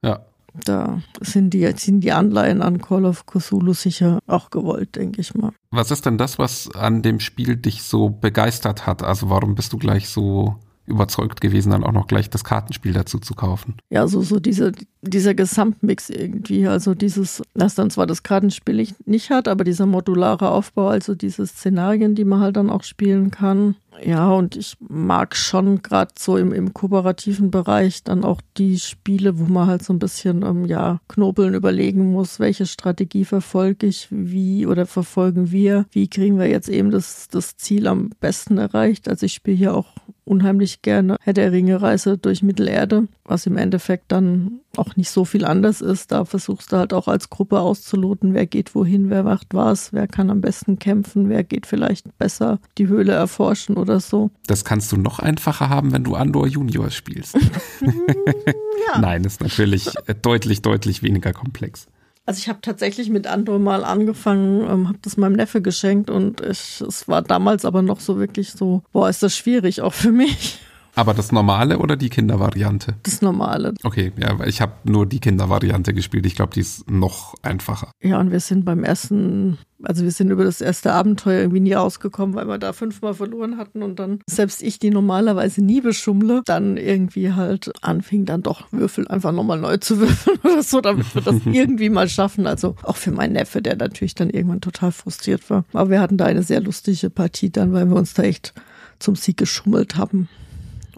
[SPEAKER 1] Ja.
[SPEAKER 2] Da sind die, sind die Anleihen an Call of Cthulhu sicher auch gewollt, denke ich mal.
[SPEAKER 1] Was ist denn das, was an dem Spiel dich so begeistert hat? Also warum bist du gleich so überzeugt gewesen, dann auch noch gleich das Kartenspiel dazu zu kaufen.
[SPEAKER 2] Ja, so, so diese, dieser Gesamtmix irgendwie, also dieses, das dann zwar das Kartenspiel nicht hat, aber dieser modulare Aufbau, also diese Szenarien, die man halt dann auch spielen kann. Ja, und ich mag schon gerade so im, im kooperativen Bereich dann auch die Spiele, wo man halt so ein bisschen, ähm, ja, knobeln überlegen muss, welche Strategie verfolge ich, wie oder verfolgen wir, wie kriegen wir jetzt eben das, das Ziel am besten erreicht. Also ich spiele hier auch unheimlich gerne Herr der Ringe Reise durch Mittelerde, was im Endeffekt dann auch nicht so viel anders ist. Da versuchst du halt auch als Gruppe auszuloten, wer geht wohin, wer macht was, wer kann am besten kämpfen, wer geht vielleicht besser die Höhle erforschen oder so.
[SPEAKER 1] Das kannst du noch einfacher haben, wenn du Andor Junior spielst. <laughs> ja. <laughs> Nein, ist natürlich deutlich, deutlich weniger komplex.
[SPEAKER 2] Also ich habe tatsächlich mit Andor mal angefangen, ähm, habe das meinem Neffe geschenkt und ich, es war damals aber noch so wirklich so, boah, ist das schwierig auch für mich.
[SPEAKER 1] Aber das normale oder die Kindervariante?
[SPEAKER 2] Das normale.
[SPEAKER 1] Okay, ja, weil ich habe nur die Kindervariante gespielt. Ich glaube, die ist noch einfacher.
[SPEAKER 2] Ja, und wir sind beim ersten, also wir sind über das erste Abenteuer irgendwie nie rausgekommen, weil wir da fünfmal verloren hatten und dann selbst ich, die normalerweise nie beschummle, dann irgendwie halt anfing dann doch Würfel einfach nochmal neu zu <laughs> würfeln oder so, damit wir das <laughs> irgendwie mal schaffen. Also auch für meinen Neffe, der natürlich dann irgendwann total frustriert war. Aber wir hatten da eine sehr lustige Partie dann, weil wir uns da echt zum Sieg geschummelt haben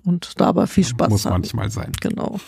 [SPEAKER 2] und da aber viel Spaß
[SPEAKER 1] Muss manchmal sein.
[SPEAKER 2] Genau.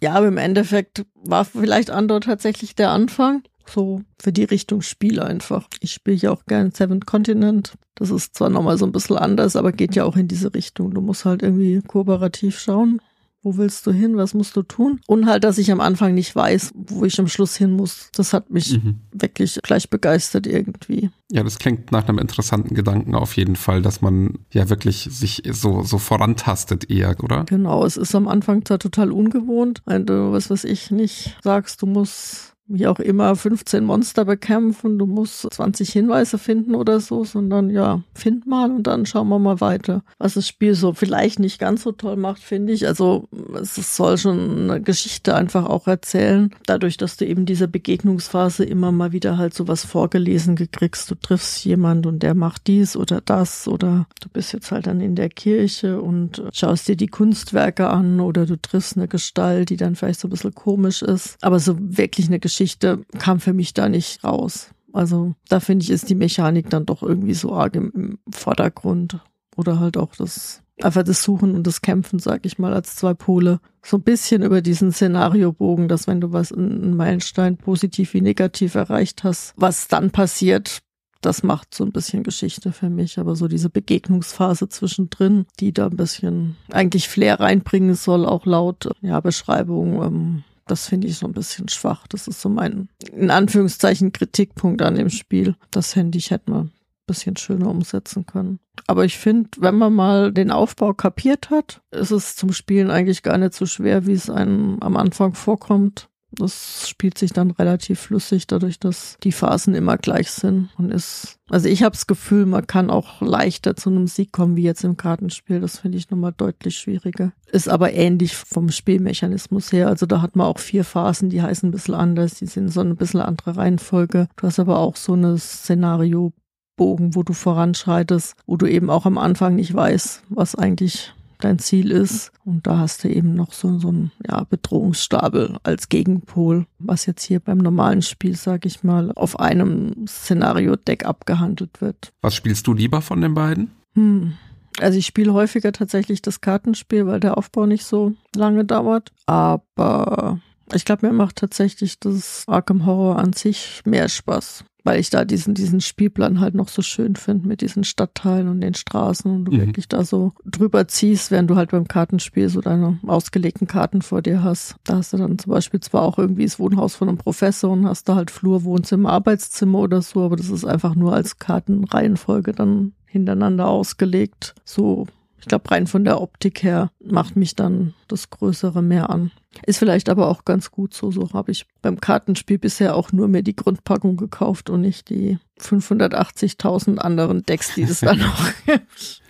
[SPEAKER 2] ja, aber im Endeffekt war vielleicht Andor tatsächlich der Anfang. So für die Richtung Spiel einfach. Ich spiele ja auch gern Seventh Continent. Das ist zwar nochmal so ein bisschen anders, aber geht ja auch in diese Richtung. Du musst halt irgendwie kooperativ schauen wo willst du hin? Was musst du tun? Und halt, dass ich am Anfang nicht weiß, wo ich am Schluss hin muss. Das hat mich mhm. wirklich gleich begeistert irgendwie.
[SPEAKER 1] Ja, das klingt nach einem interessanten Gedanken auf jeden Fall, dass man ja wirklich sich so, so vorantastet eher, oder?
[SPEAKER 2] Genau, es ist am Anfang zwar total ungewohnt, wenn du, was weiß ich, nicht sagst, du musst wie auch immer 15 Monster bekämpfen, du musst 20 Hinweise finden oder so, sondern ja, find mal und dann schauen wir mal weiter. Was das Spiel so vielleicht nicht ganz so toll macht, finde ich. Also es soll schon eine Geschichte einfach auch erzählen. Dadurch, dass du eben diese Begegnungsphase immer mal wieder halt so was vorgelesen gekriegst. Du triffst jemand und der macht dies oder das oder du bist jetzt halt dann in der Kirche und schaust dir die Kunstwerke an oder du triffst eine Gestalt, die dann vielleicht so ein bisschen komisch ist. Aber so wirklich eine Geschichte Geschichte kam für mich da nicht raus. Also da finde ich, ist die Mechanik dann doch irgendwie so arg im, im Vordergrund. Oder halt auch das, einfach das Suchen und das Kämpfen, sag ich mal, als zwei Pole. So ein bisschen über diesen Szenariobogen, dass wenn du was, einen Meilenstein positiv wie negativ erreicht hast, was dann passiert, das macht so ein bisschen Geschichte für mich. Aber so diese Begegnungsphase zwischendrin, die da ein bisschen eigentlich Flair reinbringen soll, auch laut ja, Beschreibung, ähm, das finde ich so ein bisschen schwach. Das ist so mein, in Anführungszeichen, Kritikpunkt an dem Spiel. Das Handy ich hätte man ein bisschen schöner umsetzen können. Aber ich finde, wenn man mal den Aufbau kapiert hat, ist es zum Spielen eigentlich gar nicht so schwer, wie es einem am Anfang vorkommt. Das spielt sich dann relativ flüssig, dadurch, dass die Phasen immer gleich sind und ist. Also ich habe das Gefühl, man kann auch leichter zu einem Sieg kommen wie jetzt im Kartenspiel. Das finde ich nochmal deutlich schwieriger. Ist aber ähnlich vom Spielmechanismus her. Also da hat man auch vier Phasen, die heißen ein bisschen anders, die sind so eine bisschen andere Reihenfolge. Du hast aber auch so eine Szenario Bogen, wo du voranschreitest, wo du eben auch am Anfang nicht weißt, was eigentlich dein Ziel ist. Und da hast du eben noch so, so einen ja, Bedrohungsstapel als Gegenpol, was jetzt hier beim normalen Spiel, sag ich mal, auf einem Szenario-Deck abgehandelt wird.
[SPEAKER 1] Was spielst du lieber von den beiden?
[SPEAKER 2] Hm. Also ich spiele häufiger tatsächlich das Kartenspiel, weil der Aufbau nicht so lange dauert. Aber ich glaube, mir macht tatsächlich das Arkham Horror an sich mehr Spaß weil ich da diesen, diesen Spielplan halt noch so schön finde mit diesen Stadtteilen und den Straßen und du mhm. wirklich da so drüber ziehst, während du halt beim Kartenspiel so deine ausgelegten Karten vor dir hast. Da hast du dann zum Beispiel zwar auch irgendwie das Wohnhaus von einem Professor und hast da halt Flur, Wohnzimmer, Arbeitszimmer oder so, aber das ist einfach nur als Kartenreihenfolge dann hintereinander ausgelegt. So ich glaube, rein von der Optik her macht mich dann das Größere mehr an. Ist vielleicht aber auch ganz gut so. So habe ich beim Kartenspiel bisher auch nur mir die Grundpackung gekauft und nicht die 580.000 anderen Decks, die es dann <laughs> noch gibt.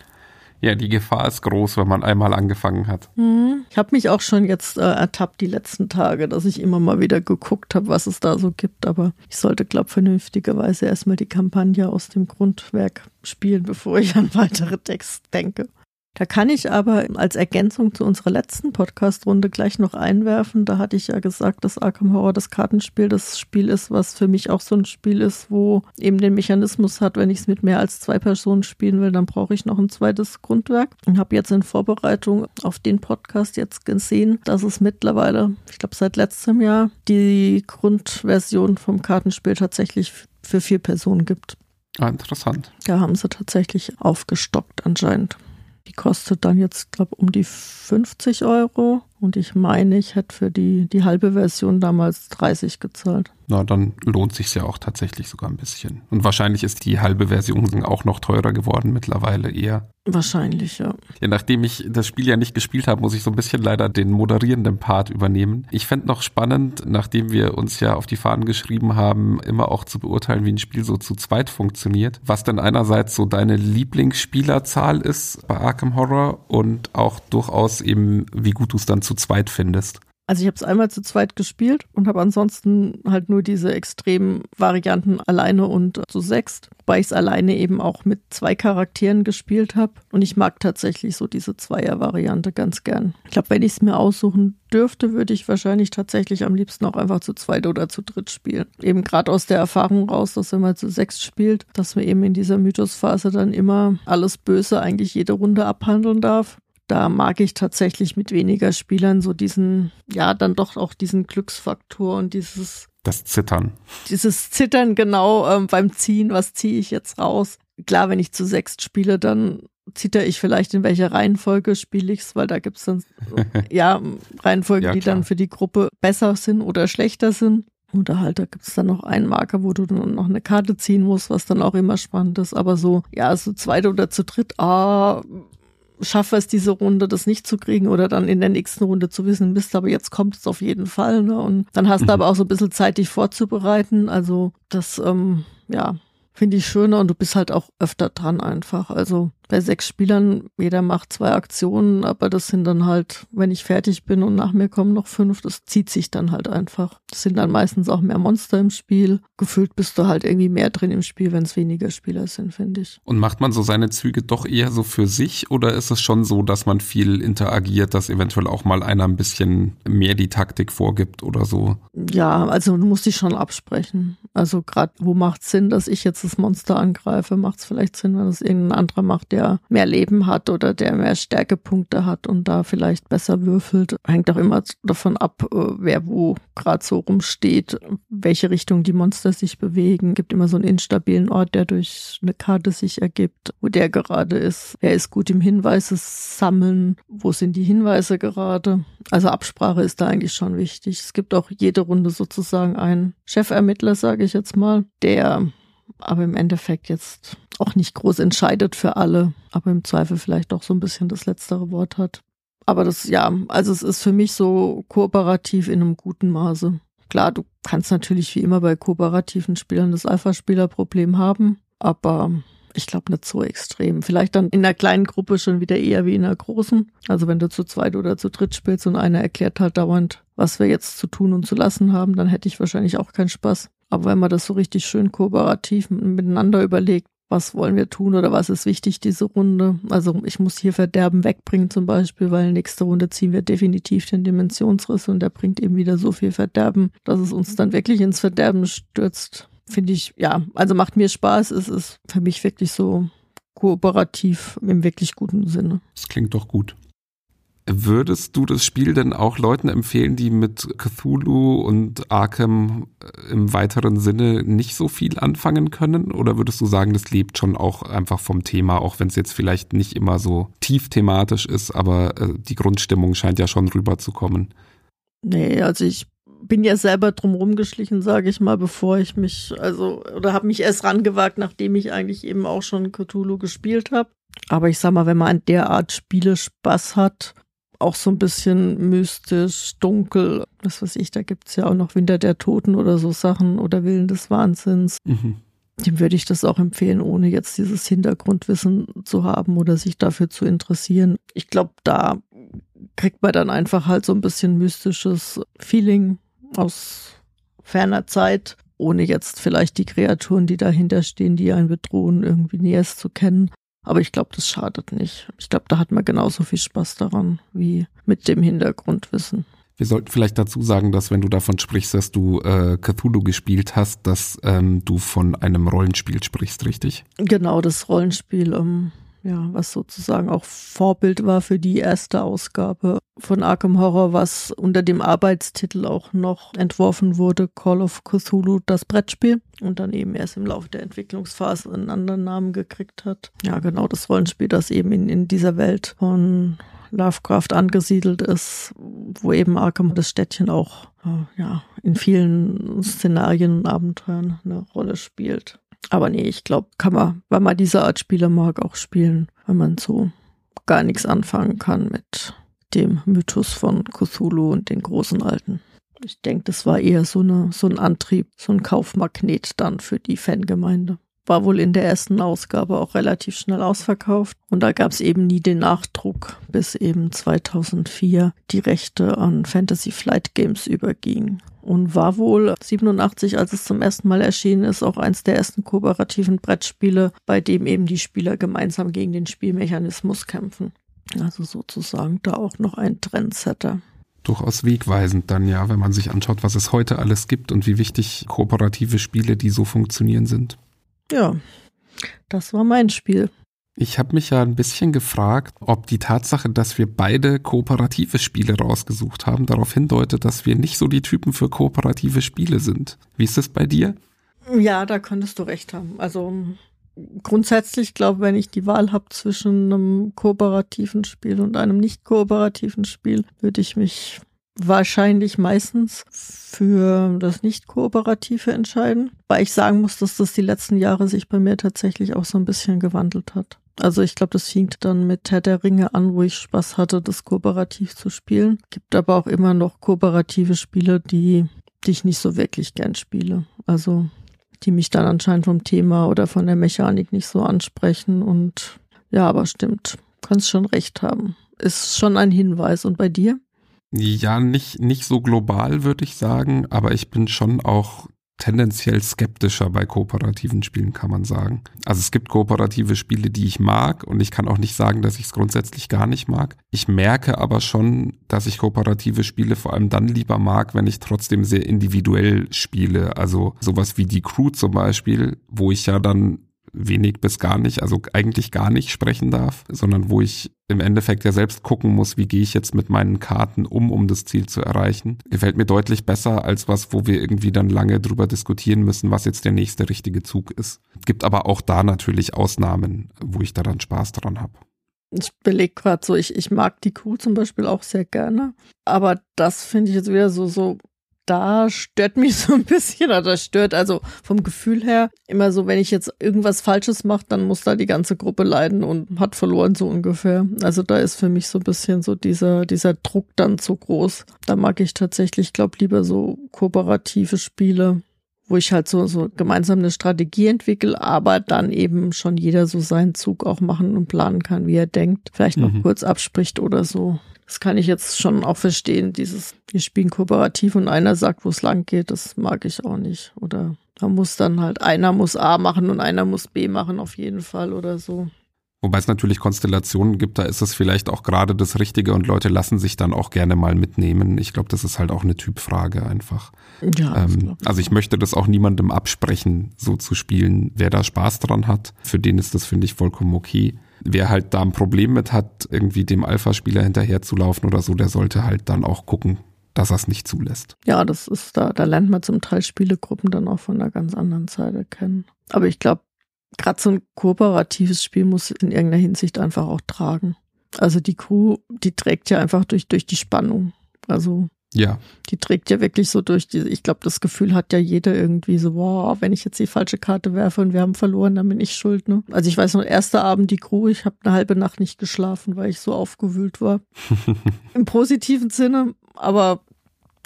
[SPEAKER 1] Ja, die Gefahr ist groß, wenn man einmal angefangen hat.
[SPEAKER 2] Mhm. Ich habe mich auch schon jetzt äh, ertappt die letzten Tage, dass ich immer mal wieder geguckt habe, was es da so gibt. Aber ich sollte, glaube vernünftigerweise erstmal die Kampagne aus dem Grundwerk spielen, <laughs> bevor ich an weitere Decks denke. Da kann ich aber als Ergänzung zu unserer letzten Podcast-Runde gleich noch einwerfen. Da hatte ich ja gesagt, dass Arkham Horror das Kartenspiel das Spiel ist, was für mich auch so ein Spiel ist, wo eben den Mechanismus hat, wenn ich es mit mehr als zwei Personen spielen will, dann brauche ich noch ein zweites Grundwerk. Und habe jetzt in Vorbereitung auf den Podcast jetzt gesehen, dass es mittlerweile, ich glaube seit letztem Jahr, die Grundversion vom Kartenspiel tatsächlich für vier Personen gibt.
[SPEAKER 1] Ah, interessant.
[SPEAKER 2] Da haben sie tatsächlich aufgestockt anscheinend. Die kostet dann jetzt, glaube um die 50 Euro. Und ich meine, ich hätte für die, die halbe Version damals 30 gezahlt.
[SPEAKER 1] Na, dann lohnt sich ja auch tatsächlich sogar ein bisschen. Und wahrscheinlich ist die halbe Version auch noch teurer geworden mittlerweile eher.
[SPEAKER 2] Wahrscheinlich, ja.
[SPEAKER 1] Ja, nachdem ich das Spiel ja nicht gespielt habe, muss ich so ein bisschen leider den moderierenden Part übernehmen. Ich fände noch spannend, nachdem wir uns ja auf die Fahnen geschrieben haben, immer auch zu beurteilen, wie ein Spiel so zu zweit funktioniert. Was denn einerseits so deine Lieblingsspielerzahl ist bei Arkham Horror und auch durchaus eben, wie gut du es dann zu zweit findest.
[SPEAKER 2] Also ich habe es einmal zu zweit gespielt und habe ansonsten halt nur diese extremen Varianten alleine und zu sechst, wobei ich es alleine eben auch mit zwei Charakteren gespielt habe. Und ich mag tatsächlich so diese Zweier-Variante ganz gern. Ich glaube, wenn ich es mir aussuchen dürfte, würde ich wahrscheinlich tatsächlich am liebsten auch einfach zu zweit oder zu dritt spielen. Eben gerade aus der Erfahrung raus, dass wenn man zu sechs spielt, dass man eben in dieser Mythosphase dann immer alles Böse eigentlich jede Runde abhandeln darf da mag ich tatsächlich mit weniger Spielern so diesen, ja, dann doch auch diesen Glücksfaktor und dieses.
[SPEAKER 1] Das Zittern.
[SPEAKER 2] Dieses Zittern genau ähm, beim Ziehen, was ziehe ich jetzt raus? Klar, wenn ich zu sechst spiele, dann zitter ich vielleicht in welcher Reihenfolge spiele ich's, weil da gibt's dann <laughs> ja Reihenfolgen, ja, die dann für die Gruppe besser sind oder schlechter sind. Oder halt, da gibt's dann noch einen Marker, wo du dann noch eine Karte ziehen musst, was dann auch immer spannend ist. Aber so, ja, so zweite oder zu dritt, ah, schaffe es diese Runde, das nicht zu kriegen oder dann in der nächsten Runde zu wissen, Mist, aber jetzt kommt es auf jeden Fall. Ne? Und dann hast mhm. du aber auch so ein bisschen Zeit, dich vorzubereiten. Also das, ähm, ja, finde ich schöner und du bist halt auch öfter dran einfach. Also bei sechs Spielern, jeder macht zwei Aktionen, aber das sind dann halt, wenn ich fertig bin und nach mir kommen noch fünf, das zieht sich dann halt einfach. Das sind dann meistens auch mehr Monster im Spiel. Gefühlt bist du halt irgendwie mehr drin im Spiel, wenn es weniger Spieler sind, finde ich.
[SPEAKER 1] Und macht man so seine Züge doch eher so für sich oder ist es schon so, dass man viel interagiert, dass eventuell auch mal einer ein bisschen mehr die Taktik vorgibt oder so?
[SPEAKER 2] Ja, also du musst dich schon absprechen. Also gerade, wo macht es Sinn, dass ich jetzt das Monster angreife? Macht es vielleicht Sinn, wenn es irgendein anderer macht, der mehr Leben hat oder der mehr Stärkepunkte hat und da vielleicht besser würfelt. Hängt auch immer davon ab, äh, wer wo gerade so rumsteht, welche Richtung die Monster sich bewegen. Gibt immer so einen instabilen Ort, der durch eine Karte sich ergibt, wo der gerade ist. Er ist gut im Hinweise sammeln. Wo sind die Hinweise gerade? Also Absprache ist da eigentlich schon wichtig. Es gibt auch jede Runde sozusagen einen Chefermittler, sage ich jetzt mal, der aber im Endeffekt jetzt auch nicht groß entscheidet für alle, aber im Zweifel vielleicht doch so ein bisschen das letztere Wort hat. Aber das, ja, also es ist für mich so kooperativ in einem guten Maße. Klar, du kannst natürlich wie immer bei kooperativen Spielern das Alpha-Spieler-Problem haben, aber ich glaube nicht so extrem. Vielleicht dann in einer kleinen Gruppe schon wieder eher wie in einer großen. Also wenn du zu zweit oder zu dritt spielst und einer erklärt halt dauernd, was wir jetzt zu tun und zu lassen haben, dann hätte ich wahrscheinlich auch keinen Spaß. Aber wenn man das so richtig schön kooperativ miteinander überlegt, was wollen wir tun oder was ist wichtig diese Runde. Also ich muss hier Verderben wegbringen zum Beispiel, weil nächste Runde ziehen wir definitiv den Dimensionsriss und der bringt eben wieder so viel Verderben, dass es uns dann wirklich ins Verderben stürzt. Finde ich, ja, also macht mir Spaß. Es ist für mich wirklich so kooperativ im wirklich guten Sinne.
[SPEAKER 1] Das klingt doch gut. Würdest du das Spiel denn auch Leuten empfehlen, die mit Cthulhu und Arkham äh, im weiteren Sinne nicht so viel anfangen können? Oder würdest du sagen, das lebt schon auch einfach vom Thema, auch wenn es jetzt vielleicht nicht immer so tief thematisch ist, aber äh, die Grundstimmung scheint ja schon rüberzukommen?
[SPEAKER 2] Nee, also ich bin ja selber drum rumgeschlichen, sage ich mal, bevor ich mich, also, oder habe mich erst rangewagt, nachdem ich eigentlich eben auch schon Cthulhu gespielt habe. Aber ich sag mal, wenn man an der Art Spiele Spaß hat, auch so ein bisschen mystisch, dunkel. Was weiß ich, da gibt's ja auch noch Winter der Toten oder so Sachen oder Willen des Wahnsinns. Mhm. Dem würde ich das auch empfehlen, ohne jetzt dieses Hintergrundwissen zu haben oder sich dafür zu interessieren. Ich glaube, da kriegt man dann einfach halt so ein bisschen mystisches Feeling aus ferner Zeit, ohne jetzt vielleicht die Kreaturen, die dahinter stehen, die einen bedrohen, irgendwie näher zu kennen. Aber ich glaube, das schadet nicht. Ich glaube, da hat man genauso viel Spaß daran wie mit dem Hintergrundwissen.
[SPEAKER 1] Wir sollten vielleicht dazu sagen, dass wenn du davon sprichst, dass du äh, Cthulhu gespielt hast, dass ähm, du von einem Rollenspiel sprichst, richtig?
[SPEAKER 2] Genau, das Rollenspiel ähm, ja, was sozusagen auch Vorbild war für die erste Ausgabe von Arkham Horror, was unter dem Arbeitstitel auch noch entworfen wurde, Call of Cthulhu, das Brettspiel, und dann eben erst im Laufe der Entwicklungsphase einen anderen Namen gekriegt hat. Ja, genau, das Rollenspiel, das eben in, in dieser Welt von Lovecraft angesiedelt ist, wo eben Arkham das Städtchen auch äh, ja, in vielen Szenarien und Abenteuern eine Rolle spielt. Aber nee, ich glaube, kann man, wenn man diese Art Spiele mag, auch spielen, wenn man so gar nichts anfangen kann mit dem Mythos von Cthulhu und den großen Alten. Ich denke, das war eher so, eine, so ein Antrieb, so ein Kaufmagnet dann für die Fangemeinde. War wohl in der ersten Ausgabe auch relativ schnell ausverkauft und da gab es eben nie den Nachdruck, bis eben 2004 die Rechte an Fantasy Flight Games übergingen und war wohl 87, als es zum ersten Mal erschienen ist, auch eins der ersten kooperativen Brettspiele, bei dem eben die Spieler gemeinsam gegen den Spielmechanismus kämpfen. Also sozusagen da auch noch ein Trendsetter.
[SPEAKER 1] Durchaus wegweisend dann ja, wenn man sich anschaut, was es heute alles gibt und wie wichtig kooperative Spiele, die so funktionieren sind.
[SPEAKER 2] Ja, das war mein Spiel.
[SPEAKER 1] Ich habe mich ja ein bisschen gefragt, ob die Tatsache, dass wir beide kooperative Spiele rausgesucht haben, darauf hindeutet, dass wir nicht so die Typen für kooperative Spiele sind. Wie ist das bei dir?
[SPEAKER 2] Ja, da könntest du recht haben. Also grundsätzlich glaube, wenn ich die Wahl habe zwischen einem kooperativen Spiel und einem nicht kooperativen Spiel, würde ich mich wahrscheinlich meistens für das nicht kooperative entscheiden, weil ich sagen muss, dass das die letzten Jahre sich bei mir tatsächlich auch so ein bisschen gewandelt hat. Also ich glaube, das fing dann mit Herr der Ringe an, wo ich Spaß hatte, das kooperativ zu spielen. Gibt aber auch immer noch kooperative Spiele, die, die ich nicht so wirklich gern spiele. Also die mich dann anscheinend vom Thema oder von der Mechanik nicht so ansprechen. Und ja, aber stimmt, kannst schon recht haben. Ist schon ein Hinweis. Und bei dir?
[SPEAKER 1] Ja, nicht, nicht so global, würde ich sagen, aber ich bin schon auch tendenziell skeptischer bei kooperativen Spielen, kann man sagen. Also es gibt kooperative Spiele, die ich mag und ich kann auch nicht sagen, dass ich es grundsätzlich gar nicht mag. Ich merke aber schon, dass ich kooperative Spiele vor allem dann lieber mag, wenn ich trotzdem sehr individuell spiele. Also sowas wie die Crew zum Beispiel, wo ich ja dann wenig bis gar nicht, also eigentlich gar nicht sprechen darf, sondern wo ich im Endeffekt ja selbst gucken muss, wie gehe ich jetzt mit meinen Karten um, um das Ziel zu erreichen. Gefällt mir deutlich besser als was, wo wir irgendwie dann lange drüber diskutieren müssen, was jetzt der nächste richtige Zug ist. Gibt aber auch da natürlich Ausnahmen, wo ich da dann Spaß dran habe.
[SPEAKER 2] Ich belege gerade so, ich, ich mag die Kuh zum Beispiel auch sehr gerne. Aber das finde ich jetzt wieder so, so da stört mich <laughs> so ein bisschen, oder das stört also vom Gefühl her immer so, wenn ich jetzt irgendwas Falsches mache, dann muss da die ganze Gruppe leiden und hat verloren so ungefähr. Also da ist für mich so ein bisschen so dieser, dieser Druck dann zu groß. Da mag ich tatsächlich, glaube lieber so kooperative Spiele wo ich halt so, so gemeinsam eine Strategie entwickle, aber dann eben schon jeder so seinen Zug auch machen und planen kann, wie er denkt. Vielleicht noch mhm. kurz abspricht oder so. Das kann ich jetzt schon auch verstehen, dieses, wir spielen kooperativ und einer sagt, wo es lang geht, das mag ich auch nicht. Oder da muss dann halt, einer muss A machen und einer muss B machen auf jeden Fall oder so.
[SPEAKER 1] Wobei es natürlich Konstellationen gibt, da ist es vielleicht auch gerade das Richtige und Leute lassen sich dann auch gerne mal mitnehmen. Ich glaube, das ist halt auch eine Typfrage einfach. Ja, ähm, also ich möchte das auch niemandem absprechen, so zu spielen. Wer da Spaß dran hat, für den ist das, finde ich, vollkommen okay. Wer halt da ein Problem mit hat, irgendwie dem Alpha-Spieler hinterherzulaufen oder so, der sollte halt dann auch gucken, dass er es nicht zulässt.
[SPEAKER 2] Ja, das ist da, da lernt man zum Teil Spielegruppen dann auch von einer ganz anderen Seite kennen. Aber ich glaube, gerade so ein kooperatives Spiel muss in irgendeiner Hinsicht einfach auch tragen. Also die Crew, die trägt ja einfach durch, durch die Spannung. Also
[SPEAKER 1] ja.
[SPEAKER 2] Die trägt ja wirklich so durch diese, ich glaube, das Gefühl hat ja jeder irgendwie so, wow, wenn ich jetzt die falsche Karte werfe und wir haben verloren, dann bin ich schuld, ne? Also ich weiß noch, erster Abend die Crew, ich habe eine halbe Nacht nicht geschlafen, weil ich so aufgewühlt war. <laughs> Im positiven Sinne, aber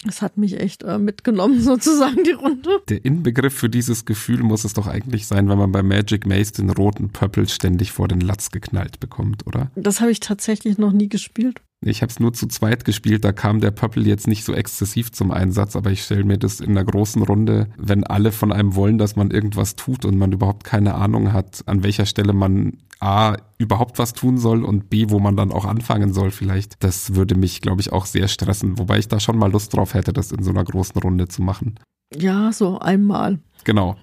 [SPEAKER 2] es hat mich echt äh, mitgenommen, <laughs> sozusagen, die Runde.
[SPEAKER 1] Der Inbegriff für dieses Gefühl muss es doch eigentlich sein, wenn man bei Magic Maze den roten Pöppel ständig vor den Latz geknallt bekommt, oder?
[SPEAKER 2] Das habe ich tatsächlich noch nie gespielt.
[SPEAKER 1] Ich habe es nur zu zweit gespielt, da kam der Pöppel jetzt nicht so exzessiv zum Einsatz, aber ich stelle mir das in einer großen Runde, wenn alle von einem wollen, dass man irgendwas tut und man überhaupt keine Ahnung hat, an welcher Stelle man A überhaupt was tun soll und B, wo man dann auch anfangen soll vielleicht. Das würde mich, glaube ich, auch sehr stressen, wobei ich da schon mal Lust drauf hätte, das in so einer großen Runde zu machen.
[SPEAKER 2] Ja, so einmal.
[SPEAKER 1] Genau.